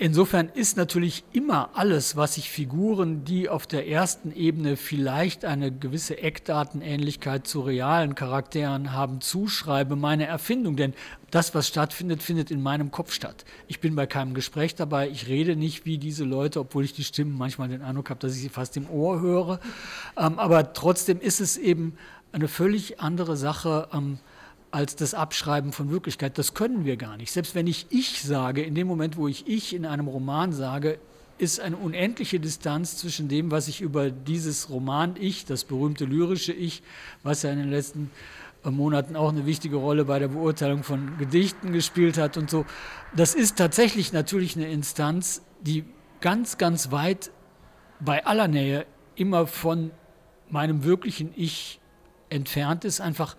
Insofern ist natürlich immer alles, was ich Figuren, die auf der ersten Ebene vielleicht eine gewisse Eckdatenähnlichkeit zu realen Charakteren haben, zuschreibe, meine Erfindung. Denn das, was stattfindet, findet in meinem Kopf statt. Ich bin bei keinem Gespräch dabei, ich rede nicht wie diese Leute, obwohl ich die Stimmen manchmal den Eindruck habe, dass ich sie fast im Ohr höre. Ähm, aber trotzdem ist es eben eine völlig andere Sache. Als das Abschreiben von Wirklichkeit. Das können wir gar nicht. Selbst wenn ich ich sage, in dem Moment, wo ich ich in einem Roman sage, ist eine unendliche Distanz zwischen dem, was ich über dieses Roman-Ich, das berühmte lyrische Ich, was ja in den letzten äh, Monaten auch eine wichtige Rolle bei der Beurteilung von Gedichten gespielt hat und so. Das ist tatsächlich natürlich eine Instanz, die ganz, ganz weit bei aller Nähe immer von meinem wirklichen Ich entfernt ist, einfach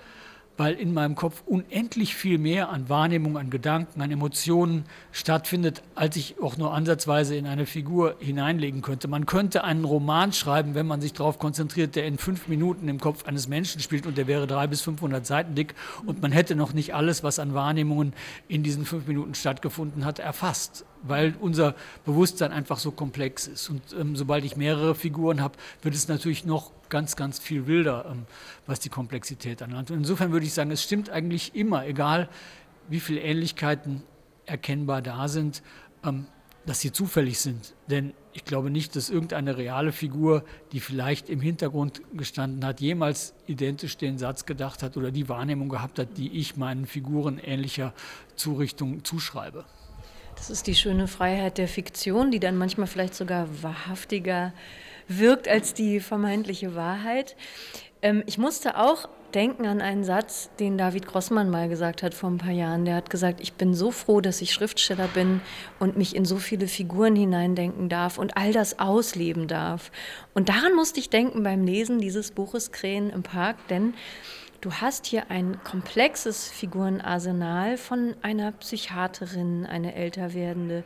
weil in meinem Kopf unendlich viel mehr an Wahrnehmung, an Gedanken, an Emotionen stattfindet, als ich auch nur ansatzweise in eine Figur hineinlegen könnte. Man könnte einen Roman schreiben, wenn man sich darauf konzentriert, der in fünf Minuten im Kopf eines Menschen spielt und der wäre drei bis 500 Seiten dick und man hätte noch nicht alles, was an Wahrnehmungen in diesen fünf Minuten stattgefunden hat, erfasst weil unser Bewusstsein einfach so komplex ist. Und ähm, sobald ich mehrere Figuren habe, wird es natürlich noch ganz, ganz viel wilder, ähm, was die Komplexität anlangt. Und insofern würde ich sagen, es stimmt eigentlich immer, egal wie viele Ähnlichkeiten erkennbar da sind, ähm, dass sie zufällig sind. Denn ich glaube nicht, dass irgendeine reale Figur, die vielleicht im Hintergrund gestanden hat, jemals identisch den Satz gedacht hat oder die Wahrnehmung gehabt hat, die ich meinen Figuren ähnlicher Zurichtung zuschreibe. Das ist die schöne Freiheit der Fiktion, die dann manchmal vielleicht sogar wahrhaftiger wirkt als die vermeintliche Wahrheit. Ähm, ich musste auch denken an einen Satz, den David Grossmann mal gesagt hat vor ein paar Jahren. Der hat gesagt, ich bin so froh, dass ich Schriftsteller bin und mich in so viele Figuren hineindenken darf und all das ausleben darf. Und daran musste ich denken beim Lesen dieses Buches Krähen im Park, denn Du hast hier ein komplexes Figurenarsenal von einer Psychiaterin, eine älter werdende,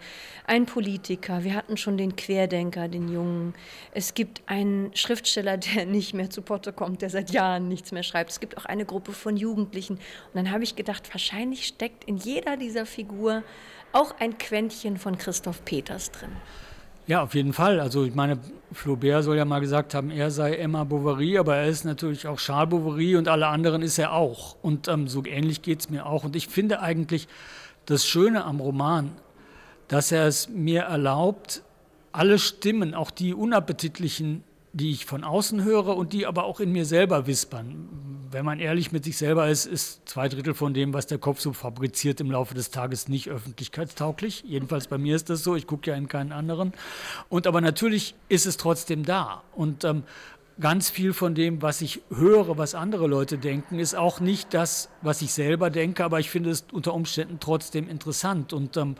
ein Politiker. Wir hatten schon den Querdenker, den Jungen. Es gibt einen Schriftsteller, der (laughs) nicht mehr zu Potte kommt, der seit Jahren nichts mehr schreibt. Es gibt auch eine Gruppe von Jugendlichen. Und dann habe ich gedacht, wahrscheinlich steckt in jeder dieser Figur auch ein Quäntchen von Christoph Peters drin. Ja, auf jeden Fall. Also ich meine, Flaubert soll ja mal gesagt haben, er sei Emma Bovary, aber er ist natürlich auch Charles Bovary und alle anderen ist er auch. Und ähm, so ähnlich geht es mir auch. Und ich finde eigentlich das Schöne am Roman, dass er es mir erlaubt, alle Stimmen, auch die unappetitlichen, die ich von außen höre und die aber auch in mir selber wispern. Wenn man ehrlich mit sich selber ist, ist zwei Drittel von dem, was der Kopf so fabriziert im Laufe des Tages, nicht öffentlichkeitstauglich. Jedenfalls bei mir ist das so. Ich gucke ja in keinen anderen. Und aber natürlich ist es trotzdem da. Und ähm, ganz viel von dem, was ich höre, was andere Leute denken, ist auch nicht das, was ich selber denke, aber ich finde es unter Umständen trotzdem interessant. Und ähm,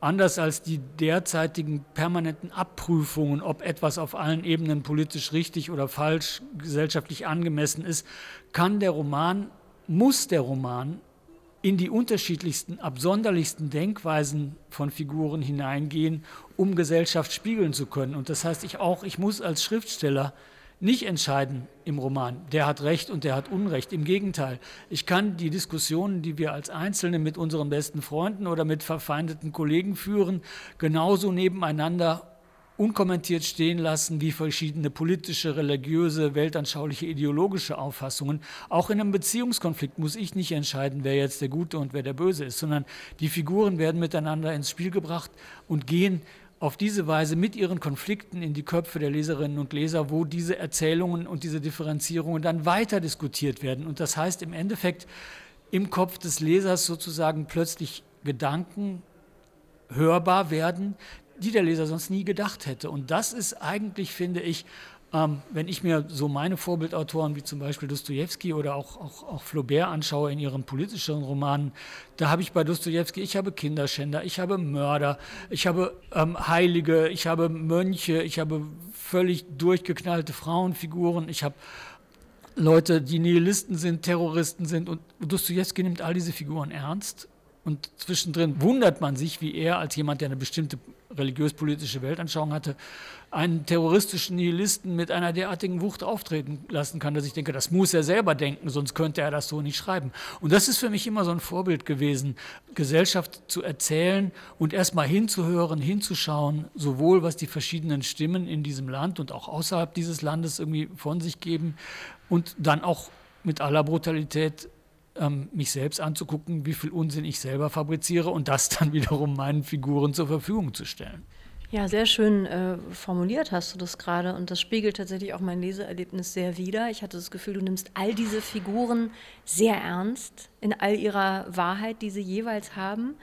anders als die derzeitigen permanenten Abprüfungen, ob etwas auf allen Ebenen politisch richtig oder falsch, gesellschaftlich angemessen ist, kann der Roman, muss der Roman in die unterschiedlichsten, absonderlichsten Denkweisen von Figuren hineingehen, um Gesellschaft spiegeln zu können. Und das heißt, ich auch, ich muss als Schriftsteller nicht entscheiden im Roman, der hat Recht und der hat Unrecht. Im Gegenteil, ich kann die Diskussionen, die wir als Einzelne mit unseren besten Freunden oder mit verfeindeten Kollegen führen, genauso nebeneinander unkommentiert stehen lassen wie verschiedene politische, religiöse, weltanschauliche, ideologische Auffassungen. Auch in einem Beziehungskonflikt muss ich nicht entscheiden, wer jetzt der Gute und wer der Böse ist, sondern die Figuren werden miteinander ins Spiel gebracht und gehen auf diese Weise mit ihren Konflikten in die Köpfe der Leserinnen und Leser, wo diese Erzählungen und diese Differenzierungen dann weiter diskutiert werden. Und das heißt im Endeffekt im Kopf des Lesers sozusagen plötzlich Gedanken hörbar werden, die der Leser sonst nie gedacht hätte. Und das ist eigentlich, finde ich, Ähm, wenn ich mir so meine Vorbildautoren wie zum Beispiel Dostoevsky oder auch, auch, auch Flaubert anschaue in ihren politischeren Romanen, da habe ich bei Dostoevsky, ich habe Kinderschänder, ich habe Mörder, ich habe ähm, Heilige, ich habe Mönche, ich habe völlig durchgeknallte Frauenfiguren, ich habe Leute, die Nihilisten sind, Terroristen sind und Dostoevsky nimmt all diese Figuren ernst und zwischendrin wundert man sich, wie er als jemand, der eine bestimmte religiös-politische Weltanschauung hatte, einen terroristischen Nihilisten mit einer derartigen Wucht auftreten lassen kann, dass ich denke, das muss er selber denken, sonst könnte er das so nicht schreiben. Und das ist für mich immer so ein Vorbild gewesen, Gesellschaft zu erzählen und erstmal hinzuhören, hinzuschauen, sowohl was die verschiedenen Stimmen in diesem Land und auch außerhalb dieses Landes irgendwie von sich geben und dann auch mit aller Brutalität ähm, mich selbst anzugucken, wie viel Unsinn ich selber fabriziere und das dann (laughs) wiederum meinen Figuren zur Verfügung zu stellen. Ja, sehr schön äh, formuliert hast du das gerade und das spiegelt tatsächlich auch mein Leseerlebnis sehr wider. Ich hatte das Gefühl, du nimmst all diese Figuren sehr ernst in all ihrer Wahrheit, die sie jeweils haben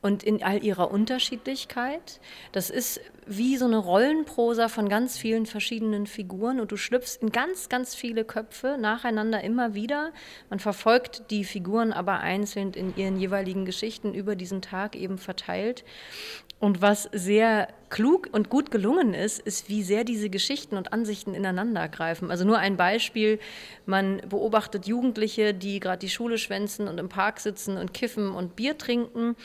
und in all ihrer Unterschiedlichkeit. Das ist wie so eine Rollenprosa von ganz vielen verschiedenen Figuren und du schlüpfst in ganz, ganz viele Köpfe nacheinander immer wieder. Man verfolgt die Figuren aber einzeln in ihren jeweiligen Geschichten über diesen Tag eben verteilt. Und was sehr klug und gut gelungen ist, ist, wie sehr diese Geschichten und Ansichten ineinander greifen. Also nur ein Beispiel, man beobachtet Jugendliche, die gerade die Schule schwänzen und im Park sitzen und kiffen und Bier trinken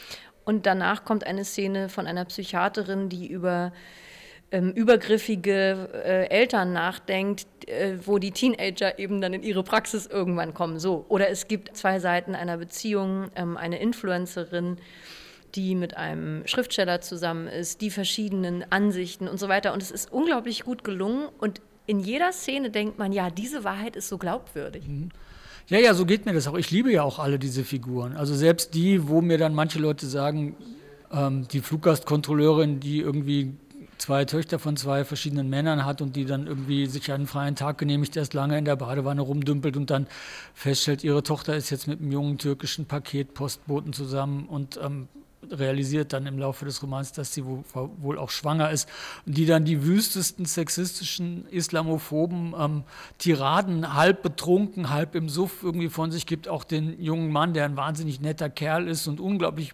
und danach kommt eine Szene von einer Psychiaterin, die über ähm, übergriffige äh, Eltern nachdenkt, äh, wo die Teenager eben dann in ihre Praxis irgendwann kommen. So. Oder es gibt zwei Seiten einer Beziehung, ähm, eine Influencerin, die mit einem Schriftsteller zusammen ist, die verschiedenen Ansichten und so weiter. Und es ist unglaublich gut gelungen. Und in jeder Szene denkt man, ja, diese Wahrheit ist so glaubwürdig. Mhm. Ja, ja, so geht mir das auch. Ich liebe ja auch alle diese Figuren. Also selbst die, wo mir dann manche Leute sagen, ähm, die Fluggastkontrolleurin, die irgendwie zwei Töchter von zwei verschiedenen Männern hat und die dann irgendwie sich einen freien Tag genehmigt, erst lange in der Badewanne rumdümpelt und dann feststellt, ihre Tochter ist jetzt mit einem jungen türkischen Paketpostboten zusammen und ähm, realisiert dann im Laufe des Romans, dass sie wohl auch schwanger ist, die dann die wüstesten sexistischen, islamophoben ähm, Tiraden halb betrunken, halb im Suff irgendwie von sich gibt, auch den jungen Mann, der ein wahnsinnig netter Kerl ist und unglaublich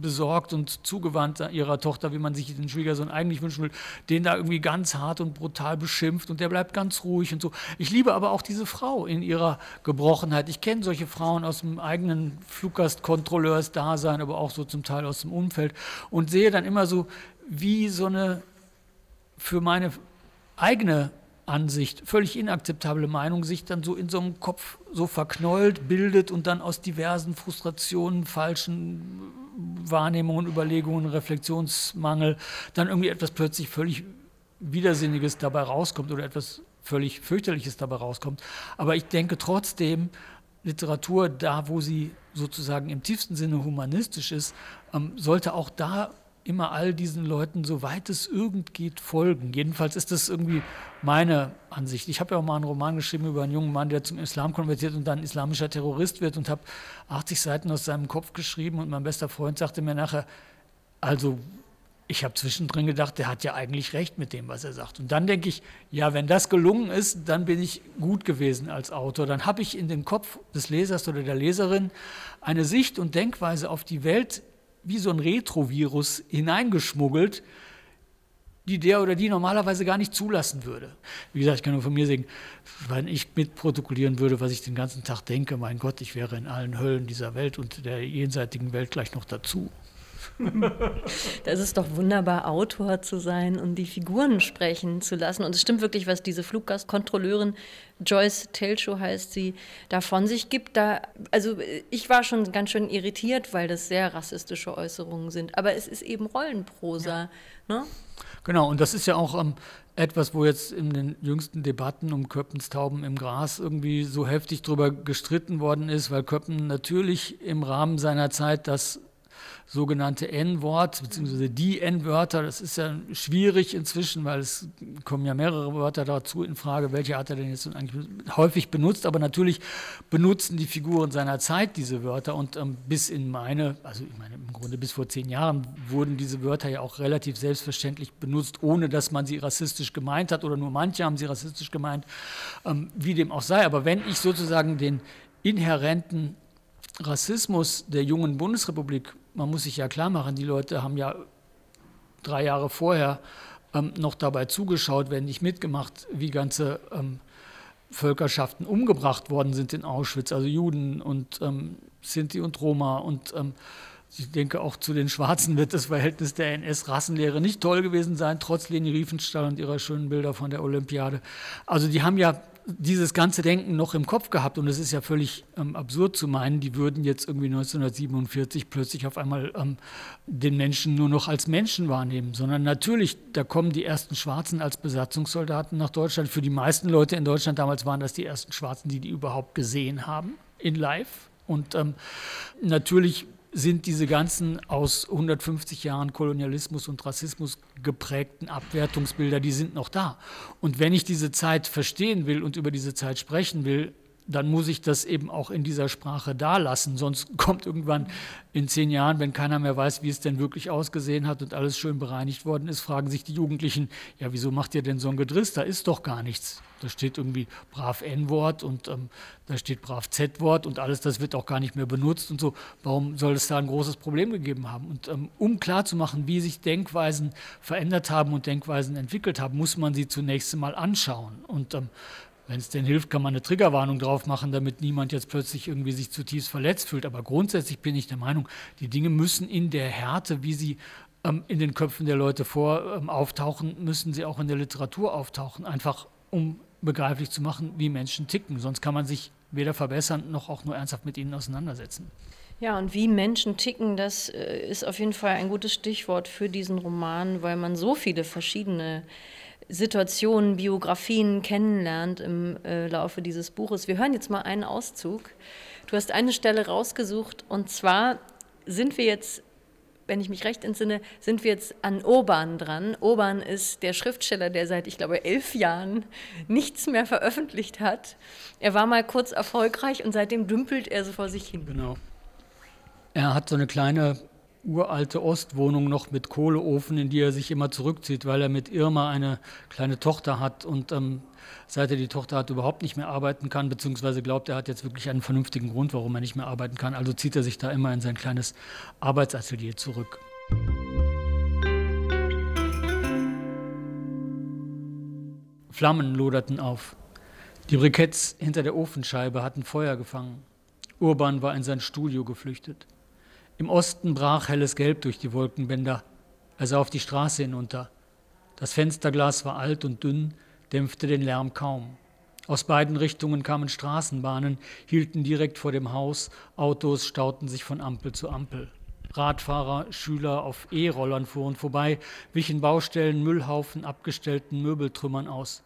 besorgt und zugewandt ihrer Tochter, wie man sich den Schwiegersohn eigentlich wünschen will, den da irgendwie ganz hart und brutal beschimpft und der bleibt ganz ruhig und so. Ich liebe aber auch diese Frau in ihrer Gebrochenheit. Ich kenne solche Frauen aus dem eigenen Fluggastkontrolleursdasein, aber auch so zum Teil aus dem Umfeld und sehe dann immer so, wie so eine für meine eigene Ansicht, völlig inakzeptable Meinung sich dann so in so einem Kopf so verknollt, bildet und dann aus diversen Frustrationen, falschen Wahrnehmungen, Überlegungen, Reflexionsmangel dann irgendwie etwas plötzlich völlig Widersinniges dabei rauskommt oder etwas völlig fürchterliches dabei rauskommt. Aber ich denke trotzdem, Literatur, da wo sie sozusagen im tiefsten Sinne humanistisch ist, ähm, sollte auch da immer all diesen Leuten, soweit es irgend geht, folgen. Jedenfalls ist das irgendwie meine Ansicht. Ich habe ja auch mal einen Roman geschrieben über einen jungen Mann, der zum Islam konvertiert und dann islamischer Terrorist wird und habe 80 Seiten aus seinem Kopf geschrieben und mein bester Freund sagte mir nachher, also ich habe zwischendrin gedacht, der hat ja eigentlich recht mit dem, was er sagt. Und dann denke ich, ja, wenn das gelungen ist, dann bin ich gut gewesen als Autor. Dann habe ich in den Kopf des Lesers oder der Leserin eine Sicht und Denkweise auf die Welt wie so ein Retrovirus hineingeschmuggelt, die der oder die normalerweise gar nicht zulassen würde. Wie gesagt, ich kann nur von mir sagen, wenn ich mitprotokollieren würde, was ich den ganzen Tag denke, mein Gott, ich wäre in allen Höllen dieser Welt und der jenseitigen Welt gleich noch dazu. (laughs) Das ist doch wunderbar, Autor zu sein und die Figuren sprechen zu lassen. Und es stimmt wirklich, was diese Fluggastkontrolleurin Joyce Telschow heißt sie, da von sich gibt. Da, also ich war schon ganz schön irritiert, weil das sehr rassistische Äußerungen sind. Aber es ist eben Rollenprosa. Ja. Ne? Genau, und das ist ja auch ähm, etwas, wo jetzt in den jüngsten Debatten um Köppens Tauben im Gras irgendwie so heftig drüber gestritten worden ist, weil Köppen natürlich im Rahmen seiner Zeit das sogenannte N-Wort, beziehungsweise die N-Wörter. Das ist ja schwierig inzwischen, weil es kommen ja mehrere Wörter dazu in Frage, welche hat er denn jetzt eigentlich häufig benutzt. Aber natürlich benutzen die Figuren seiner Zeit diese Wörter und ähm, bis in meine, also ich meine im Grunde bis vor zehn Jahren wurden diese Wörter ja auch relativ selbstverständlich benutzt, ohne dass man sie rassistisch gemeint hat oder nur manche haben sie rassistisch gemeint, ähm, wie dem auch sei. Aber wenn ich sozusagen den inhärenten Rassismus der jungen Bundesrepublik, man muss sich ja klar machen, die Leute haben ja drei Jahre vorher ähm, noch dabei zugeschaut, wenn nicht mitgemacht, wie ganze ähm, Völkerschaften umgebracht worden sind in Auschwitz, also Juden und ähm, Sinti und Roma und ähm, ich denke, auch zu den Schwarzen wird das Verhältnis der NS-Rassenlehre nicht toll gewesen sein, trotz Leni Riefenstahl und ihrer schönen Bilder von der Olympiade. Also die haben ja dieses ganze Denken noch im Kopf gehabt und es ist ja völlig ähm, absurd zu meinen, die würden jetzt irgendwie 1947 plötzlich auf einmal ähm, den Menschen nur noch als Menschen wahrnehmen, sondern natürlich, da kommen die ersten Schwarzen als Besatzungssoldaten nach Deutschland. Für die meisten Leute in Deutschland damals waren das die ersten Schwarzen, die die überhaupt gesehen haben in Live. Und ähm, natürlich sind diese ganzen aus 150 Jahren Kolonialismus und Rassismus geprägten Abwertungsbilder, die sind noch da. Und wenn ich diese Zeit verstehen will und über diese Zeit sprechen will, dann muss ich das eben auch in dieser Sprache dalassen. Sonst (laughs) kommt irgendwann in zehn Jahren, wenn keiner mehr weiß, wie es denn wirklich ausgesehen hat und alles schön bereinigt worden ist, fragen sich die Jugendlichen, ja, wieso macht ihr denn so ein Gedriss? Da ist doch gar nichts. Da steht irgendwie brav N-Wort und ähm, da steht brav Z-Wort und alles, das wird auch gar nicht mehr benutzt und so. Warum soll es da ein großes Problem gegeben haben? Und ähm, um klarzumachen, wie sich Denkweisen verändert haben und Denkweisen entwickelt haben, muss man sie zunächst einmal anschauen. Und ähm, wenn es denn hilft, kann man eine Triggerwarnung drauf machen, damit niemand jetzt plötzlich irgendwie sich zutiefst verletzt fühlt. Aber grundsätzlich bin ich der Meinung, die Dinge müssen in der Härte, wie sie ähm, in den Köpfen der Leute vor ähm, auftauchen, müssen sie auch in der Literatur auftauchen, einfach um begreiflich zu machen, wie Menschen ticken. Sonst kann man sich weder verbessern noch auch nur ernsthaft mit ihnen auseinandersetzen. Ja, und wie Menschen ticken, das äh, ist auf jeden Fall ein gutes Stichwort für diesen Roman, weil man so viele verschiedene Situationen, Biografien kennenlernt im äh, Laufe dieses Buches. Wir hören jetzt mal einen Auszug. Du hast eine Stelle rausgesucht und zwar sind wir jetzt, wenn ich mich recht entsinne, sind wir jetzt an Urban dran. Urban ist der Schriftsteller, der seit, ich glaube, elf Jahren nichts mehr veröffentlicht hat. Er war mal kurz erfolgreich und seitdem dümpelt er so vor sich hin. Genau. Er hat so eine kleine uralte Ostwohnung noch mit Kohleofen, in die er sich immer zurückzieht, weil er mit Irma eine kleine Tochter hat und ähm, seit er die Tochter hat, überhaupt nicht mehr arbeiten kann, beziehungsweise glaubt, er hat jetzt wirklich einen vernünftigen Grund, warum er nicht mehr arbeiten kann. Also zieht er sich da immer in sein kleines Arbeitsatelier zurück. Flammen loderten auf. Die Briketts hinter der Ofenscheibe hatten Feuer gefangen. Urban war in sein Studio geflüchtet. Im Osten brach helles Gelb durch die Wolkenbänder. Er sah auf die Straße hinunter. Das Fensterglas war alt und dünn, dämpfte den Lärm kaum. Aus beiden Richtungen kamen Straßenbahnen, hielten direkt vor dem Haus, Autos stauten sich von Ampel zu Ampel. Radfahrer, Schüler auf E-Rollern fuhren vorbei, wichen Baustellen, Müllhaufen, abgestellten Möbeltrümmern aus.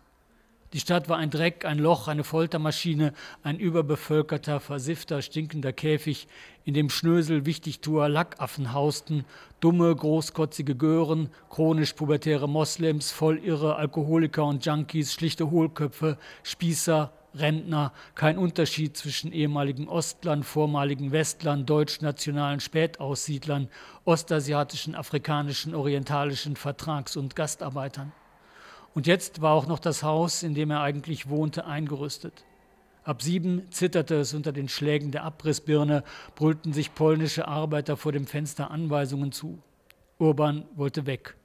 Die Stadt war ein Dreck, ein Loch, eine Foltermaschine, ein überbevölkerter, versiffter, stinkender Käfig, in dem Schnösel, Wichtigtuer, Lackaffen hausten, dumme, großkotzige Gören, chronisch pubertäre Moslems, vollirre Alkoholiker und Junkies, schlichte Hohlköpfe, Spießer, Rentner, kein Unterschied zwischen ehemaligen Ostlern, vormaligen Westlern, deutschnationalen Spätaussiedlern, ostasiatischen, afrikanischen, orientalischen Vertrags- und Gastarbeitern. Und jetzt war auch noch das Haus, in dem er eigentlich wohnte, eingerüstet. Ab sieben zitterte es unter den Schlägen der Abrissbirne, brüllten sich polnische Arbeiter vor dem Fenster Anweisungen zu. Urban wollte weg.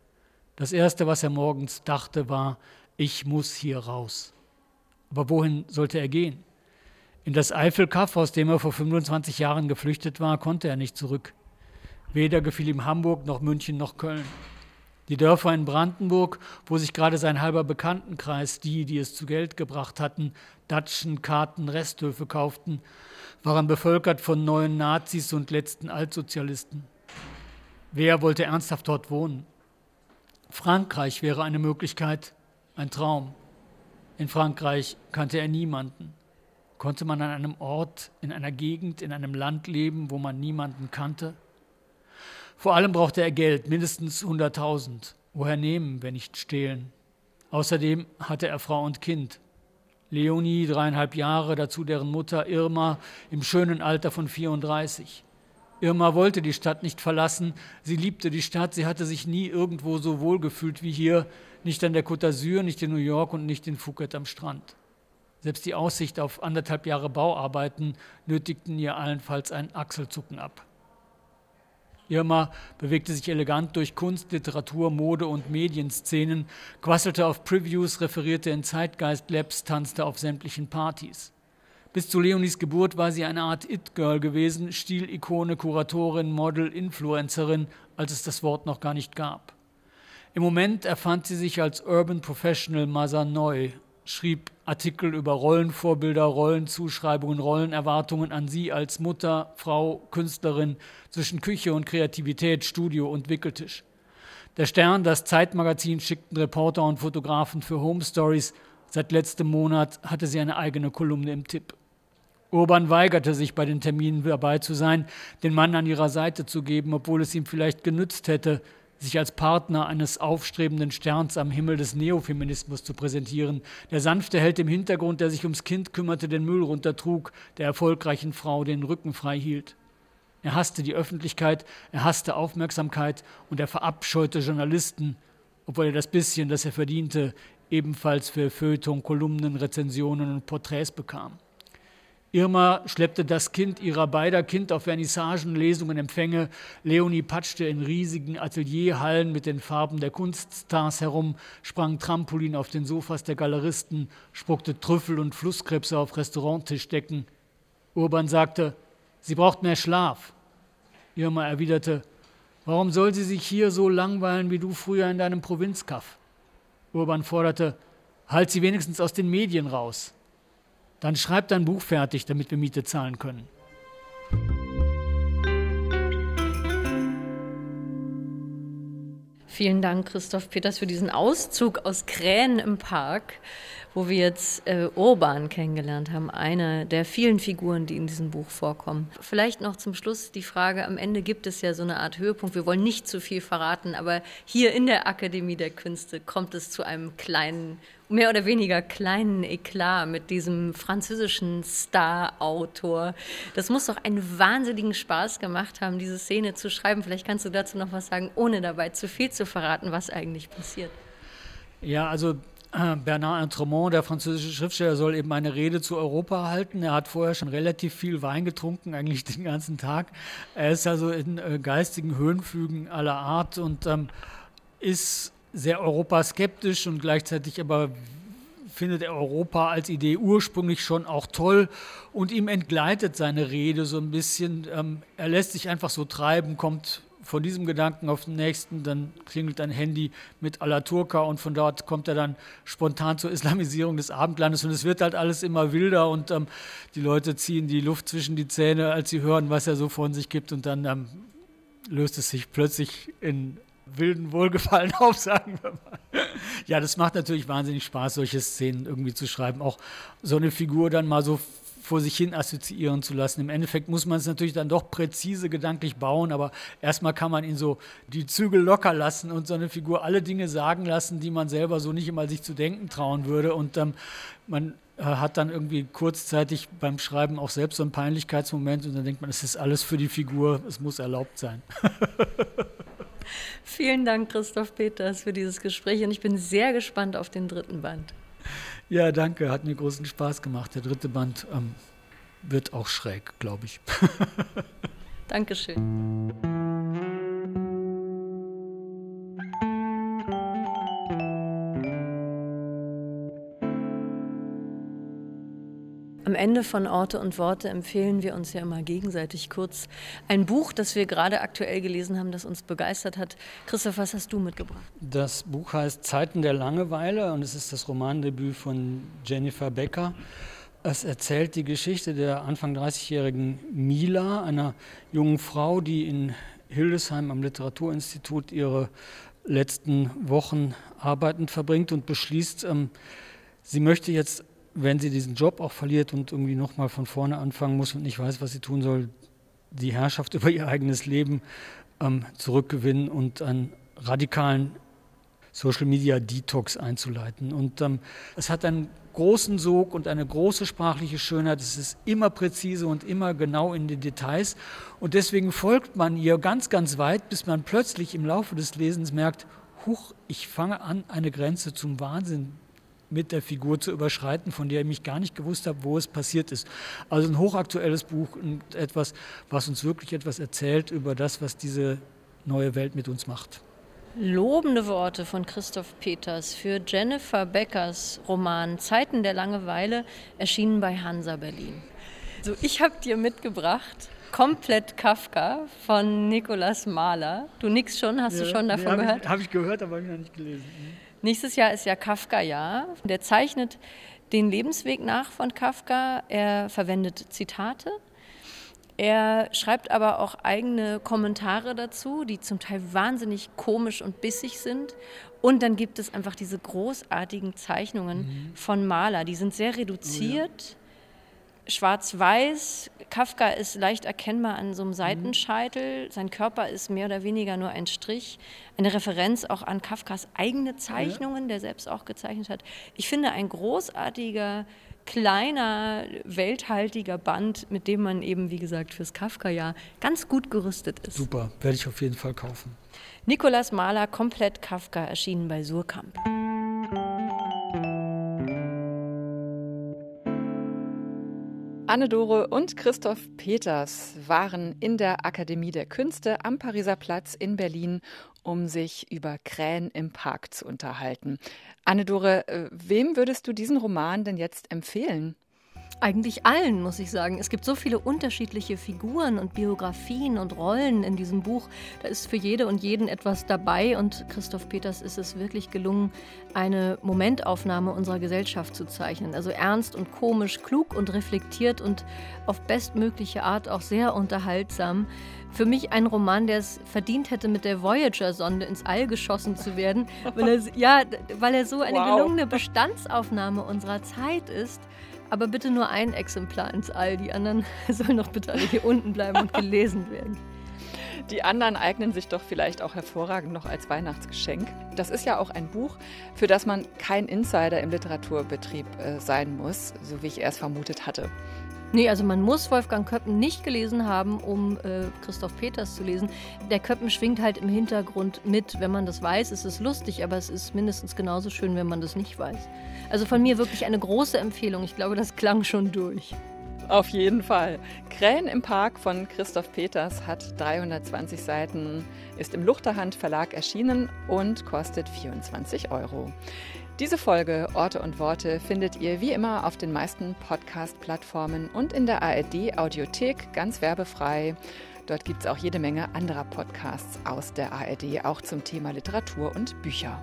Das Erste, was er morgens dachte, war, ich muss hier raus. Aber wohin sollte er gehen? In das Eifelkaff, aus dem er vor 25 Jahren geflüchtet war, konnte er nicht zurück. Weder gefiel ihm Hamburg noch München noch Köln. Die Dörfer in Brandenburg, wo sich gerade sein halber Bekanntenkreis, die, die es zu Geld gebracht hatten, Datschen, Karten, Resthöfe kauften, waren bevölkert von neuen Nazis und letzten Altsozialisten. Wer wollte ernsthaft dort wohnen? Frankreich wäre eine Möglichkeit, ein Traum. In Frankreich kannte er niemanden. Konnte man an einem Ort, in einer Gegend, in einem Land leben, wo man niemanden kannte? Vor allem brauchte er Geld, mindestens 100.000. Woher nehmen, wenn nicht stehlen? Außerdem hatte er Frau und Kind. Leonie, dreieinhalb Jahre, dazu deren Mutter Irma im schönen Alter von 34. Irma wollte die Stadt nicht verlassen, sie liebte die Stadt, sie hatte sich nie irgendwo so wohl gefühlt wie hier, nicht an der Côte d'Azur, nicht in New York und nicht in Phuket am Strand. Selbst die Aussicht auf anderthalb Jahre Bauarbeiten nötigten ihr allenfalls ein Achselzucken ab. Irma bewegte sich elegant durch Kunst, Literatur, Mode und Medienszenen, quasselte auf Previews, referierte in Zeitgeist-Labs, tanzte auf sämtlichen Partys. Bis zu Leonis Geburt war sie eine Art It-Girl gewesen, Stilikone, Kuratorin, Model, Influencerin, als es das Wort noch gar nicht gab. Im Moment erfand sie sich als Urban Professional Mother neu, schrieb Artikel über Rollenvorbilder, Rollenzuschreibungen, Rollenerwartungen an sie als Mutter, Frau, Künstlerin zwischen Küche und Kreativität, Studio und Wickeltisch. Der Stern, das Zeitmagazin schickten Reporter und Fotografen für Home Stories. Seit letztem Monat hatte sie eine eigene Kolumne im Tipp. Urban weigerte sich, bei den Terminen dabei zu sein, den Mann an ihrer Seite zu geben, obwohl es ihm vielleicht genützt hätte, sich als Partner eines aufstrebenden Sterns am Himmel des Neofeminismus zu präsentieren, der sanfte Held im Hintergrund, der sich ums Kind kümmerte, den Müll runtertrug, der erfolgreichen Frau den Rücken frei hielt. Er hasste die Öffentlichkeit, er hasste Aufmerksamkeit und er verabscheute Journalisten, obwohl er das bisschen, das er verdiente, ebenfalls für Feuilleton, Kolumnen, Rezensionen und Porträts bekam. Irma schleppte das Kind ihrer beider Kind auf Vernissagen, Lesungen, Empfänge. Leonie patschte in riesigen Atelierhallen mit den Farben der Kunststars herum, sprang Trampolin auf den Sofas der Galeristen, spuckte Trüffel und Flusskrebse auf Restauranttischdecken. Urban sagte, sie braucht mehr Schlaf. Irma erwiderte, warum soll sie sich hier so langweilen wie du früher in deinem Provinzkaff? Urban forderte, halt sie wenigstens aus den Medien raus. Dann schreib dein Buch fertig, damit wir Miete zahlen können. Vielen Dank, Christoph Peters, für diesen Auszug aus Krähen im Park, wo wir jetzt äh, Urban kennengelernt haben, eine der vielen Figuren, die in diesem Buch vorkommen. Vielleicht noch zum Schluss die Frage, am Ende gibt es ja so eine Art Höhepunkt, wir wollen nicht zu viel verraten, aber hier in der Akademie der Künste kommt es zu einem kleinen mehr oder weniger kleinen Eklat mit diesem französischen Star-Autor. Das muss doch einen wahnsinnigen Spaß gemacht haben, diese Szene zu schreiben. Vielleicht kannst du dazu noch was sagen, ohne dabei zu viel zu verraten, was eigentlich passiert. Ja, also äh, Bernard Entremont, der französische Schriftsteller, soll eben eine Rede zu Europa halten. Er hat vorher schon relativ viel Wein getrunken, eigentlich den ganzen Tag. Er ist also in äh, geistigen Höhenflügen aller Art und ähm, ist sehr europaskeptisch und gleichzeitig aber findet er Europa als Idee ursprünglich schon auch toll und ihm entgleitet seine Rede so ein bisschen. Ähm, er lässt sich einfach so treiben, kommt von diesem Gedanken auf den nächsten, dann klingelt ein Handy mit Alaturka und von dort kommt er dann spontan zur Islamisierung des Abendlandes und es wird halt alles immer wilder und ähm, die Leute ziehen die Luft zwischen die Zähne, als sie hören, was er so von sich gibt und dann ähm, löst es sich plötzlich in wilden Wohlgefallen (laughs) auf, sagen wir mal. Ja, das macht natürlich wahnsinnig Spaß, solche Szenen irgendwie zu schreiben. Auch so eine Figur dann mal so vor sich hin assoziieren zu lassen. Im Endeffekt muss man es natürlich dann doch präzise gedanklich bauen, aber erstmal kann man ihn so die Zügel locker lassen und so eine Figur alle Dinge sagen lassen, die man selber so nicht immer sich zu denken trauen würde. Und ähm, man äh, hat dann irgendwie kurzzeitig beim Schreiben auch selbst so einen Peinlichkeitsmoment und dann denkt man, es ist alles für die Figur, es muss erlaubt sein. (laughs) (laughs) Vielen Dank, Christoph Peters, für dieses Gespräch und ich bin sehr gespannt auf den dritten Band. Ja, danke, hat mir großen Spaß gemacht. Der dritte Band ähm, wird auch schräg, glaube ich. (laughs) Dankeschön. Am Ende von Orte und Worte empfehlen wir uns ja immer gegenseitig kurz ein Buch, das wir gerade aktuell gelesen haben, das uns begeistert hat. Christoph, was hast du mitgebracht? Das Buch heißt Zeiten der Langeweile und es ist das Romandebüt von Jennifer Becker. Es erzählt die Geschichte der Anfang 30-jährigen Mila, einer jungen Frau, die in Hildesheim am Literaturinstitut ihre letzten Wochen arbeitend verbringt und beschließt, ähm, sie möchte jetzt wenn sie diesen Job auch verliert und irgendwie nochmal von vorne anfangen muss und nicht weiß, was sie tun soll, die Herrschaft (laughs) über ihr eigenes Leben ähm, zurückgewinnen und einen radikalen Social Media Detox einzuleiten. Und ähm, es hat einen großen Sog und eine große sprachliche Schönheit. Es ist immer präzise und immer genau in den Details. Und deswegen folgt man ihr ganz, ganz weit, bis man plötzlich im Laufe des Lesens merkt, huch, ich fange an, eine Grenze zum Wahnsinn mit der Figur zu überschreiten, von der ich mich gar nicht gewusst habe, wo es passiert ist. Also ein hochaktuelles Buch und etwas, was uns wirklich etwas erzählt über das, was diese neue Welt mit uns macht. Lobende Worte von Christoph Peters für Jennifer Beckers Roman Zeiten der Langeweile erschienen bei Hansa Berlin. So, ich habe dir mitgebracht Komplett Kafka von Nikolaus Mahler. Du nix schon, hast ja, du schon davon nee, gehört? Habe ich gehört, aber habe ich noch nicht gelesen. Nächstes Jahr ist ja Kafka-Jahr. Der zeichnet den Lebensweg nach von Kafka. Er verwendet Zitate. Er schreibt aber auch eigene Kommentare dazu, die zum Teil wahnsinnig komisch und bissig sind. Und dann gibt es einfach diese großartigen Zeichnungen mhm. von Maler. Die sind sehr reduziert. Schwarz-weiß. Kafka ist leicht erkennbar an so einem Seitenscheitel. Sein Körper ist mehr oder weniger nur ein Strich. Eine Referenz auch an Kafkas eigene Zeichnungen, der selbst auch gezeichnet hat. Ich finde ein großartiger, kleiner, welthaltiger Band, mit dem man eben, wie gesagt, fürs Kafka-Jahr ganz gut gerüstet ist. Super, werde ich auf jeden Fall kaufen. Nikolaus Mahler, komplett Kafka, erschienen bei Surkamp. Anne-Dore und Christoph Peters waren in der Akademie der Künste am Pariser Platz in Berlin, um sich über Krähen im Park zu unterhalten. Anne-Dore, äh, wem würdest du diesen Roman denn jetzt empfehlen? Eigentlich allen, muss ich sagen. Es gibt so viele unterschiedliche Figuren und Biografien und Rollen in diesem Buch. Da ist für jede und jeden etwas dabei und Christoph Peters ist es wirklich gelungen, eine Momentaufnahme unserer Gesellschaft zu zeichnen. Also ernst und komisch, klug und reflektiert und auf bestmögliche Art auch sehr unterhaltsam. Für mich ein Roman, der es verdient hätte, mit der Voyager-Sonde ins All geschossen zu werden, weil er, ja, weil er so eine wow. gelungene Bestandsaufnahme unserer Zeit ist. Aber bitte nur ein Exemplar ins All. Die anderen (laughs) sollen doch bitte alle hier unten bleiben und gelesen werden. Die anderen eignen sich doch vielleicht auch hervorragend noch als Weihnachtsgeschenk. Das ist ja auch ein Buch, für das man kein Insider im Literaturbetrieb äh, sein muss, so wie ich erst vermutet hatte. Nee, also man muss Wolfgang Köppen nicht gelesen haben, um äh, Christoph Peters zu lesen. Der Köppen schwingt halt im Hintergrund mit. Wenn man das weiß, ist es lustig, aber es ist mindestens genauso schön, wenn man das nicht weiß. Also von mir wirklich eine große Empfehlung. Ich glaube, das klang schon durch. Auf jeden Fall. Krähen im Park von Christoph Peters hat 320 Seiten, ist im Luchterhand Verlag erschienen und kostet 24 Euro. Diese Folge Orte und Worte findet ihr wie immer auf den meisten Podcast-Plattformen und in der ARD Audiothek ganz werbefrei. Dort gibt es auch jede Menge anderer Podcasts aus der ARD, auch zum Thema Literatur und Bücher.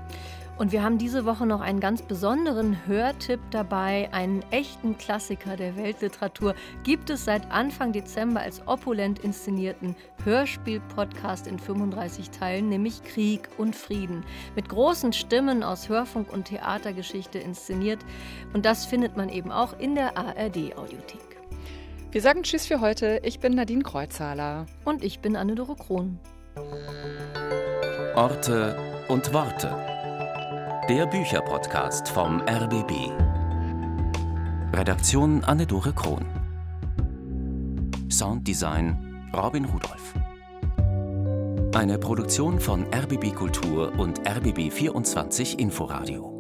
Und wir haben diese Woche noch einen ganz besonderen Hörtipp dabei. Einen echten Klassiker der Weltliteratur gibt es seit Anfang Dezember als opulent inszenierten Hörspiel-Podcast in 35 Teilen, nämlich Krieg und Frieden. Mit großen Stimmen aus Hörfunk und Theatergeschichte inszeniert. Und das findet man eben auch in der ARD-Audiothek. Wir sagen Tschüss für heute. Ich bin Nadine Kreuzhaler. Und ich bin Anne-Dore Krohn. Orte und Worte. Der Bücherpodcast vom RBB. Redaktion Anne-Dore Krohn. Sounddesign Robin Rudolph. Eine Produktion von RBB Kultur und RBB 24 Inforadio.